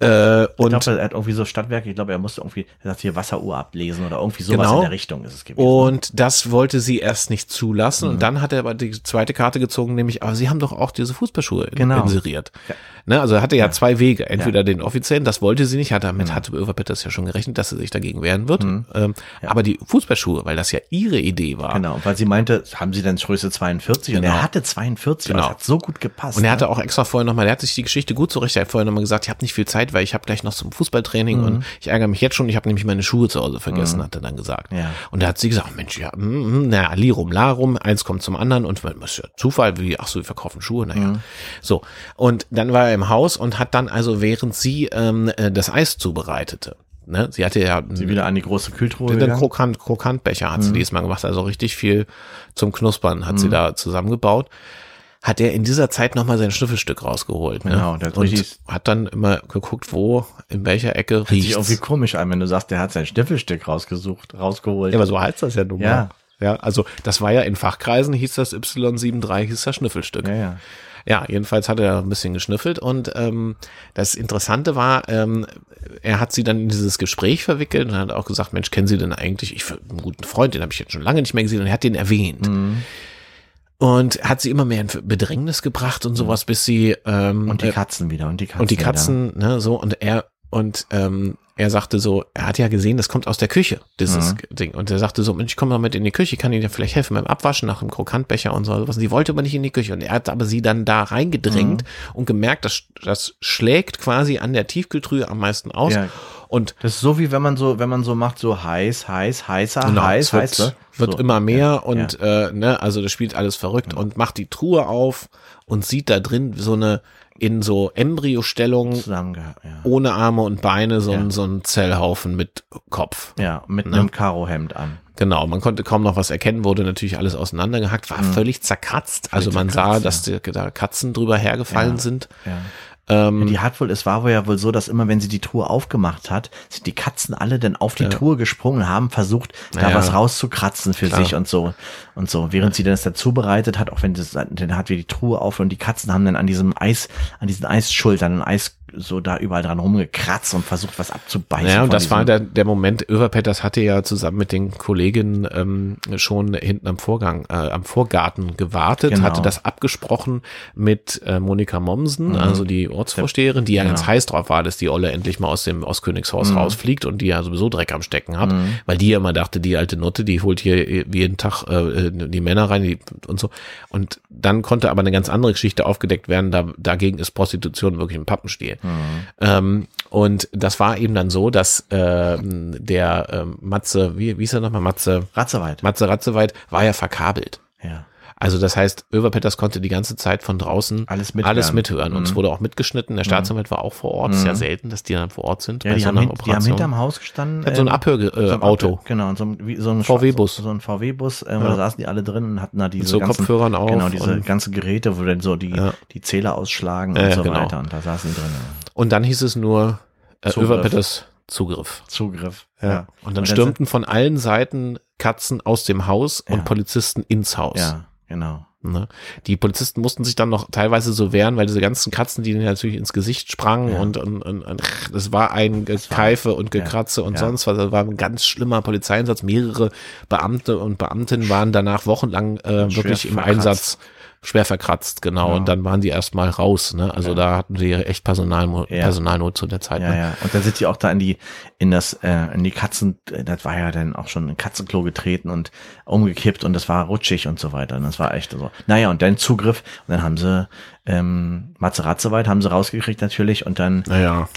Äh, und ich glaube, er hat irgendwie so Stadtwerke, ich glaube, er musste irgendwie, er sagt hier Wasseruhr ablesen oder irgendwie sowas Genau. in der Richtung ist es gewesen. Und das wollte sie erst nicht zulassen. Mhm. Und dann hat er aber die zweite Karte gezogen, nämlich, aber sie haben doch auch diese Fußballschuhe Genau. inseriert. Ja. Ne, also er hatte ja, zwei Wege. Entweder den offiziellen, das wollte sie nicht, hat damit Mhm. hatte Överpetters ja schon gerechnet, dass sie sich dagegen wehren wird. Mhm. Ähm, Ja. Aber die Fußballschuhe, weil das ja ihre Idee war. Genau, weil sie meinte, haben sie denn Größe 42? Und Genau. er hatte 42 und Genau. das hat so gut gepasst. Und er ne? hatte auch extra vorher nochmal, der hat sich die Geschichte gut zurecht, er hat vorher nochmal gesagt, ich habe nicht viel Zeit, weil ich habe gleich noch zum Fußballtraining Mhm. und ich ärgere mich jetzt schon, ich habe nämlich meine Schuhe zu Hause vergessen, hat er dann gesagt. Ja. Und da hat sie gesagt, Mensch, ja, mm, mm, na, Lirum, Larum, eins kommt zum anderen und das ist ja Zufall, wie, ach so, wir verkaufen Schuhe, naja. Mhm. So. Und dann war er im Haus und hat dann also, während sie ähm, äh, das Eis zubereitete, ne, sie hatte ja sie wieder an die große Kühltruhe den. Krokant, Krokantbecher hat sie Mhm. diesmal gemacht, also richtig viel zum Knuspern hat sie da zusammengebaut. Hat er in dieser Zeit nochmal sein Schnüffelstück rausgeholt. Ne? Genau, der hat und hat dann immer geguckt, wo, in welcher Ecke Hört sich riecht irgendwie komisch an, wenn du sagst, der hat sein Stiffelstück rausgesucht, rausgeholt. Ja, aber so heißt das ja nun mal. Ja. Ja, also das war ja in Fachkreisen hieß das Y73, hieß das Schnüffelstück. ja, ja. Ja, jedenfalls hat er ein bisschen geschnüffelt und ähm, das Interessante war, ähm, er hat sie dann in dieses Gespräch verwickelt und hat auch gesagt, Mensch, kennen Sie denn eigentlich, ich einen guten Freund, den habe ich jetzt schon lange nicht mehr gesehen und er hat den erwähnt. Mhm. Und hat sie immer mehr in Bedrängnis gebracht und sowas, bis sie ähm, Und die äh, Katzen wieder und die Katzen und die wieder. Katzen, ne, so, und er, und ähm, er sagte so, er hat ja gesehen, das kommt aus der Küche, dieses Mhm. Ding. Und er sagte so, Mensch, ich komme mal mit in die Küche, kann Ihnen ja vielleicht helfen beim Abwaschen nach dem Krokantbecher und so was. Und sie wollte aber nicht in die Küche. Und er hat aber sie dann da reingedrängt Mhm. und gemerkt, das, das schlägt quasi an der Tiefkühltruhe am meisten aus. Ja. Und Das ist so wie wenn man so, wenn man so macht, so heiß, heiß, heißer, Genau, heiß, wird, heiß, ne? wird so. immer mehr Ja, und Äh, ne, also das spielt alles verrückt und macht die Truhe auf und sieht da drin so eine in so Embryostellung ja. ohne Arme und Beine so, ein Ja. so ein Zellhaufen mit Kopf. Ja, mit Ne? einem Karohemd an. Genau, man konnte kaum noch was erkennen, wurde natürlich alles auseinandergehackt, war völlig zerkratzt. Also man sah, Mhm. dass die, da Katzen drüber hergefallen Ja. sind. Ja. Ähm, Die hat wohl, es war wohl ja wohl so, dass immer, wenn sie die Truhe aufgemacht hat, sind die Katzen alle dann auf die Ja. Truhe gesprungen, haben versucht, da Ja. was rauszukratzen für Klar. sich und so und so. Während sie das dann zubereitet hat, auch wenn das, dann hat wir die Truhe auf und die Katzen haben dann an diesem Eis, an diesen Eisschultern, Eis so da überall dran rumgekratzt und versucht, was abzubeißen. Ja, und das war der, der Moment, Överpetters hatte ja zusammen mit den Kolleginnen ähm, schon hinten am Vorgang, äh, am Vorgarten gewartet, Genau. hatte das abgesprochen mit äh, Monika Mommsen, Mhm. also die Ortsvorsteherin, die ja Genau. ganz heiß drauf war, dass die Olle endlich mal aus dem aus Königshaus Mhm. rausfliegt und die ja sowieso Dreck am Stecken hat, Mhm. weil die ja immer dachte, die alte Nutte, die holt hier jeden Tag äh, die Männer rein die, und so. Und dann konnte aber eine ganz andere Geschichte aufgedeckt werden, da, dagegen ist Prostitution wirklich ein Pappenstiel. Mhm. Ähm, und das war eben dann so, dass ähm, der ähm, Matze, wie, wie hieß er nochmal, Matze, Ratzeweit. Matze Ratzeweit, war ja verkabelt. Ja. Also das heißt, Överpetters konnte die ganze Zeit von draußen Alles mithören. alles mithören. Und es Mhm. wurde auch mitgeschnitten. Der Staatsanwalt war auch vor Ort. Ist ja Mhm. selten, dass die dann vor Ort sind. Ja, bei die so haben, einer hin, die haben hinterm Haus gestanden. Der hat so ein ähm, so Abhörauto. Abhör- Genau, und so ein, wie, so ein VW-Bus. So, so ein VW-Bus, äh, Ja. da saßen die alle drin und hatten da diese Mit so ganzen, Kopfhörern auf. Genau, diese und, ganzen Geräte, wo dann so die, Ja. die Zähler ausschlagen und so genau. weiter. Und da saßen die drin. und dann hieß es nur äh, Zugriff. Överpetters Zugriff. Zugriff. Ja. Und dann Und stürmten von allen Seiten Katzen aus dem Haus und Polizisten ins Haus. Ja, genau. Ne? Die Polizisten mussten sich dann noch teilweise so wehren, weil diese ganzen Katzen, die denen natürlich ins Gesicht sprangen Ja. und, und, und, und das war ein Gekeife und ja, Gekratze und ja. sonst was. Das war ein ganz schlimmer Polizeieinsatz. Mehrere Beamte und Beamtinnen waren danach wochenlang äh, wirklich im verkratzt. Einsatz schwer verkratzt, genau. Ja. Und dann waren die erstmal raus. Ne? Also Ja. da hatten sie echt Personal, Ja. Personalnot zu der Zeit. Ja, ne? ja. Und dann sind die auch da in die, in das, äh, in die Katzen, das war ja dann auch schon ein Katzenklo getreten und umgekippt und das war rutschig und so weiter. Und das war echt so. Naja, und dann Zugriff und dann haben sie, ähm, Matze Ratzeweit haben sie rausgekriegt natürlich und dann Naja.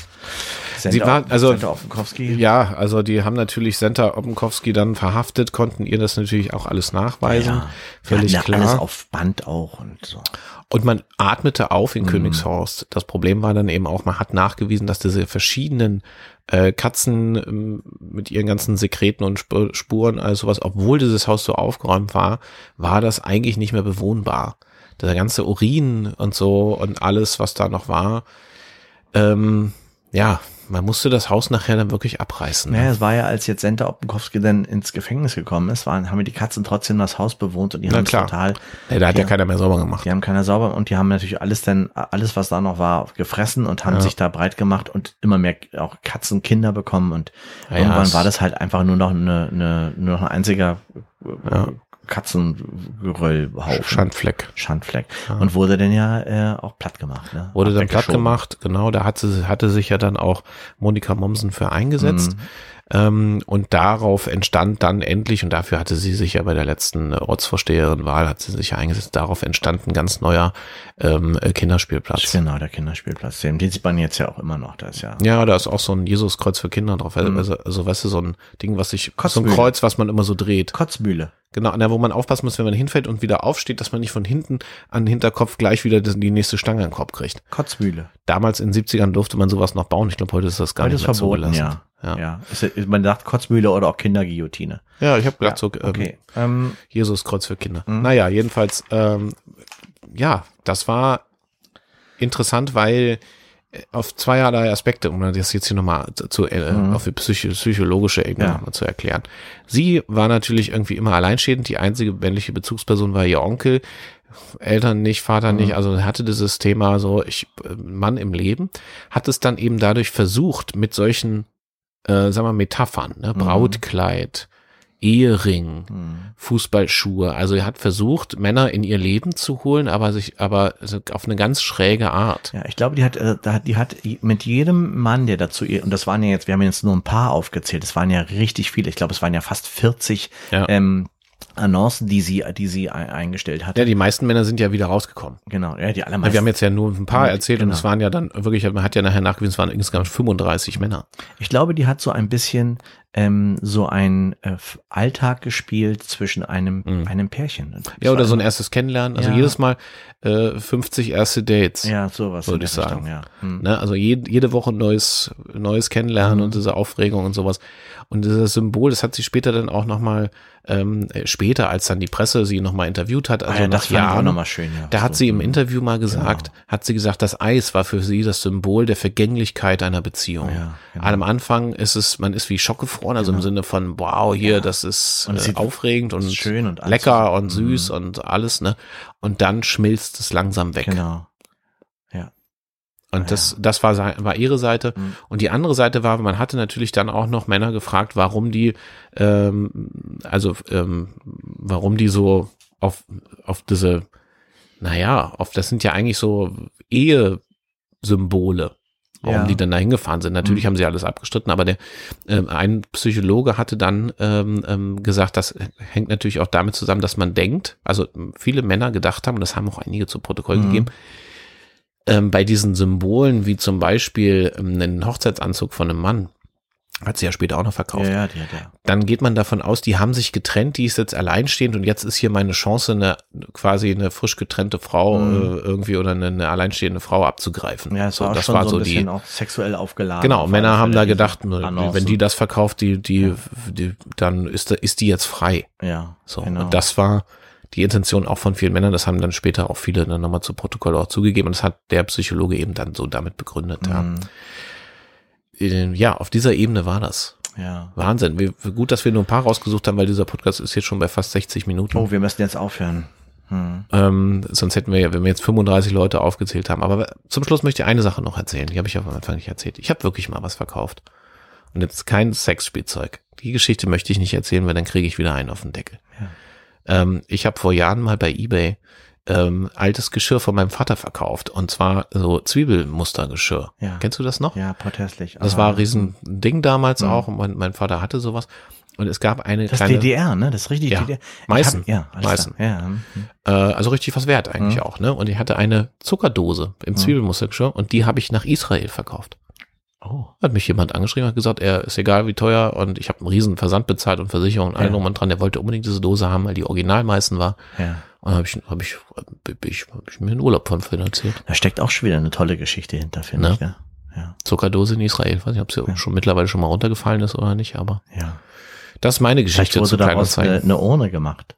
Sender, Sie war- also- Sender Offenkowski. Ja, also die haben natürlich Senta Openkowski dann verhaftet, konnten ihr das natürlich auch alles nachweisen. Ja, Völlig ja, klar. Alles auf Band auch und so. Und man atmete auf Mhm. in Königshorst. Das Problem war dann eben auch, man hat nachgewiesen, dass diese verschiedenen äh, Katzen ähm, mit ihren ganzen Sekreten und Sp Spuren, also sowas, obwohl dieses Haus so aufgeräumt war, war das eigentlich nicht mehr bewohnbar. Der ganze Urin und so und alles, was da noch war, ähm, ja, man musste das Haus nachher dann wirklich abreißen. Naja, Ne? es war ja, als jetzt Senta Oppenkowski dann ins Gefängnis gekommen ist, waren, haben die Katzen trotzdem das Haus bewohnt und die Na haben klar. total, Nee, da hat ja, Ja. keiner mehr sauber gemacht. die haben keiner sauber und die haben natürlich alles dann, alles was da noch war, gefressen und haben Ja. sich da breit gemacht und immer mehr auch Katzen, Kinder bekommen und Ja, irgendwann war das halt einfach nur noch eine, eine nur noch ein einziger Ja. Katzengeröllhaufen. Schandfleck. Schandfleck. Und wurde dann ja äh, auch platt gemacht. Ne? Wurde dann platt gemacht, genau, da hat sie, hatte sich ja dann auch Monika Mommsen für eingesetzt. Mhm. Ähm, und darauf entstand dann endlich, und dafür hatte sie sich ja bei der letzten äh, Ortsvorsteherin-Wahl, hat sie sich ja eingesetzt, darauf entstand ein ganz neuer ähm, äh, Kinderspielplatz. Genau, der Kinderspielplatz. Den, sieht man jetzt ja auch immer noch. Da ist ja. Ja, da ist auch so ein Jesuskreuz für Kinder drauf. Also, Mhm. also, also weißt du, so ein Ding, was sich, so ein Kotzmühle. Kreuz, was man immer so dreht. Kotzbühle. Genau, an der, wo man aufpassen muss, wenn man hinfällt und wieder aufsteht, dass man nicht von hinten an den Hinterkopf gleich wieder die nächste Stange an den Kopf kriegt. Kotzbühle. Damals in den 70ern durfte man sowas noch bauen. Ich glaube, heute ist das gar Heute nicht ist mehr verboten, zugelassen. ja. Ja. Ja. Man sagt Kotzbühle oder auch Kinderguillotine. Ja, ich habe gedacht, so ähm, Okay. Ähm, Jesuskreuz für Kinder. Mhm. Naja, jedenfalls, ähm, ja, das war interessant, weil auf zweierlei Aspekte, um das jetzt hier nochmal zu, äh, Mhm. auf die psycho psychologische Ebene Ja. nochmal zu erklären. Sie war natürlich irgendwie immer alleinstehend, die einzige männliche Bezugsperson war ihr Onkel, Eltern nicht, Vater Mhm. nicht, also hatte dieses Thema so, ich, äh, Mann im Leben, hat es dann eben dadurch versucht, mit solchen, äh, sagen wir, Metaphern, ne, Mhm. Brautkleid, Ehering, hm. Fußballschuhe. Also er hat versucht, Männer in ihr Leben zu holen, aber sich, aber auf eine ganz schräge Art. Ja, ich glaube, die hat, äh, die hat mit jedem Mann, der dazu und das waren ja jetzt, wir haben jetzt nur ein paar aufgezählt, es waren ja richtig viele, ich glaube, es waren ja fast 40 Ja. ähm, Annoncen, die sie, die sie ein- eingestellt hat. Ja, die meisten Männer sind ja wieder rausgekommen. Genau, ja, die allermeisten. wir haben jetzt ja nur ein paar erzählt und genau. es waren ja dann wirklich, man hat ja nachher nachgewiesen, es waren insgesamt 35 Männer. Ich glaube, die hat so ein bisschen ähm, so ein äh, Alltag gespielt zwischen einem, Mhm. einem Pärchen. Ja, oder so ein erstes Kennenlernen. Also Ja. jedes Mal äh, 50 erste Dates. Ja, sowas. würde ich sagen. Ja. Hm. Ne? Also jede, jede Woche neues, neues Kennenlernen Mhm. und diese Aufregung und sowas. Und dieses Symbol, das hat sie später dann auch nochmal, ähm, äh, später, als dann die Presse sie nochmal interviewt hat, also ah, ja, nach Jahren, nochmal schön. Ja. da hat So, sie im hm. Interview mal gesagt, hat sie gesagt, das Eis war für sie das Symbol der Vergänglichkeit einer Beziehung. Ja, genau. Am Anfang ist es, man ist wie schockgefroren, also im Sinne von, wow, hier, das ist Und äh, aufregend und schön und lecker und süß und alles, ne? Und dann schmilzt es langsam weg. Genau. Ja. Und Ah, das, das war, war ihre Seite. Mhm. Und die andere Seite war, man hatte natürlich dann auch noch Männer gefragt, warum die, ähm, also ähm, warum die so auf, auf diese, naja, auf das sind ja eigentlich so Ehesymbole, warum Ja. die dann da hingefahren sind. Natürlich Mhm. haben sie alles abgestritten, aber der ähm, ein Psychologe hatte dann ähm, ähm, gesagt, das hängt natürlich auch damit zusammen, dass man denkt, also viele Männer gedacht haben, und das haben auch einige zu Protokoll Mhm. gegeben, ähm, bei diesen Symbolen, wie zum Beispiel ähm, einen Hochzeitsanzug von einem Mann, hat sie ja später auch noch verkauft, Ja, ja, die hat ja. dann geht man davon aus, die haben sich getrennt, die ist jetzt alleinstehend und jetzt ist hier meine Chance, eine quasi eine frisch getrennte Frau Mhm. äh, irgendwie oder eine, eine alleinstehende Frau abzugreifen. Ja, so, war auch das schon war so so ein bisschen die. auch sexuell aufgeladen. Genau, Männer haben da gedacht, Annoncen. wenn die das verkauft, die, die, die dann ist, ist die jetzt frei. Ja, So, genau. und das war die Intention auch von vielen Männern. Das haben dann später auch viele dann nochmal zu Protokoll auch zugegeben. Und das hat der Psychologe eben dann so damit begründet. Ja. Mhm. Äh, ja, auf dieser Ebene war das. Ja. Wahnsinn. Wir, gut, dass wir nur ein paar rausgesucht haben, weil dieser Podcast ist jetzt schon bei fast 60 Minuten. Oh, wir müssen jetzt aufhören. Hm. Ähm, sonst hätten wir ja, wenn wir jetzt 35 Leute aufgezählt haben. Aber zum Schluss möchte ich eine Sache noch erzählen. Die habe ich am Anfang nicht erzählt. Ich habe wirklich mal was verkauft. Und jetzt kein Sexspielzeug. Die Geschichte möchte ich nicht erzählen, weil dann kriege ich wieder einen auf den Deckel. Ja. Ähm, ich habe vor Jahren mal bei eBay ähm, altes Geschirr von meinem Vater verkauft. Und zwar so Zwiebelmustergeschirr. Ja. Kennst du das noch? Ja, potthässlich. Das war ein riesen Ding damals Mhm. auch. Und mein, mein Vater hatte sowas. Und es gab eine Das kleine, DDR, ne? Das ist richtig Ja, DDR. Meißen. Hab, ja, Meißen. Ja. hm. äh, also richtig was wert eigentlich Mhm. auch. Ne? Und ich hatte eine Zuckerdose im Zwiebelmustergeschirr und die habe ich nach Israel verkauft. Oh. Hat mich jemand angeschrieben, hat gesagt, er ist egal wie teuer und ich habe einen riesen Versand bezahlt und Versicherung und allem Ja. drum und dran. Der wollte unbedingt diese Dose haben, weil die original Meißen war. Ja. Und habe ich, hab ich, hab ich, hab ich mir einen Urlaub von finanziert. Da steckt auch schon wieder eine tolle Geschichte hinter, finde Ne? ich. Ja. Zuckerdose in Israel. Ich weiß nicht, ob sie Ja. schon mittlerweile schon mal runtergefallen ist oder nicht, aber ja. das ist meine Vielleicht Geschichte wurde zu daraus eine, eine Urne gemacht.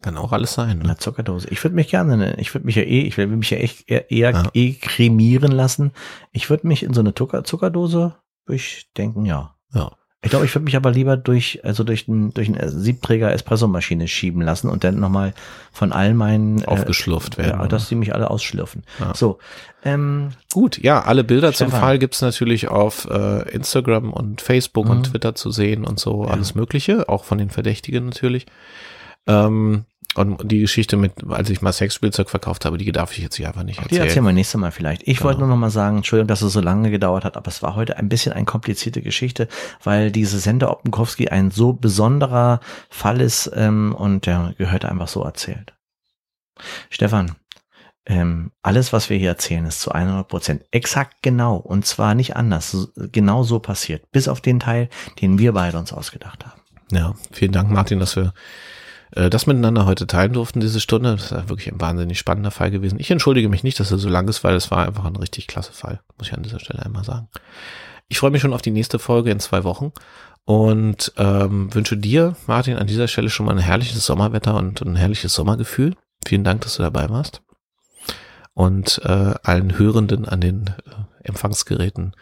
Kann auch alles sein. Ne? Eine Zuckerdose. Ich würde mich gerne, ich würde mich ja eh, ich will mich ja echt eher, eher ja. eh cremieren lassen. Ich würde mich in so eine Zucker, Zuckerdose, ich denken, ja. Ja. Ich glaube, ich würde mich aber lieber durch, also durch einen, durch einen Siebträger Espressomaschine schieben lassen und dann nochmal von all meinen äh, aufgeschlürft werden. Ja, dass sie mich alle ausschlürfen. Ja. So. Ähm, Gut, ja, alle Bilder Stefan. zum Fall gibt's natürlich auf äh, Instagram und Facebook mhm. und Twitter zu sehen und so, alles Mögliche, auch von den Verdächtigen natürlich. Ähm, und die Geschichte mit, als ich mal Sexspielzeug verkauft habe, die darf ich jetzt hier einfach nicht erzählen. Die erzählen wir nächstes Mal vielleicht. Ich genau. wollte nur noch mal sagen, Entschuldigung, dass es so lange gedauert hat, aber es war heute ein bisschen eine komplizierte Geschichte, weil diese Sender Oppenkowski ein so besonderer Fall ist ähm, und der gehört einfach so erzählt. Stefan, ähm, alles, was wir hier erzählen, ist zu 100 Prozent exakt genau und zwar nicht anders, genau so passiert, bis auf den Teil, den wir beide uns ausgedacht haben. Ja, vielen Dank, Martin, dass wir äh, das miteinander heute teilen durften, diese Stunde. Das ist wirklich ein wahnsinnig spannender Fall gewesen. Ich entschuldige mich nicht, dass er so lang ist, weil es war einfach ein richtig klasse Fall, muss ich an dieser Stelle einmal sagen. Ich freue mich schon auf die nächste Folge in zwei Wochen und ähm, wünsche dir, Martin, an dieser Stelle schon mal ein herrliches Sommerwetter und ein herrliches Sommergefühl. Vielen Dank, dass du dabei warst. Und äh, allen Hörenden an den äh, Empfangsgeräten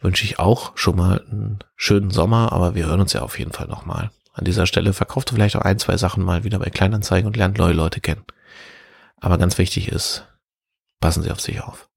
wünsche ich auch schon mal einen schönen Sommer, aber wir hören uns ja auf jeden Fall nochmal an dieser Stelle verkauft du vielleicht auch ein, zwei Sachen mal wieder bei Kleinanzeigen und lernt neue Leute kennen. Aber ganz wichtig ist, passen Sie auf sich auf.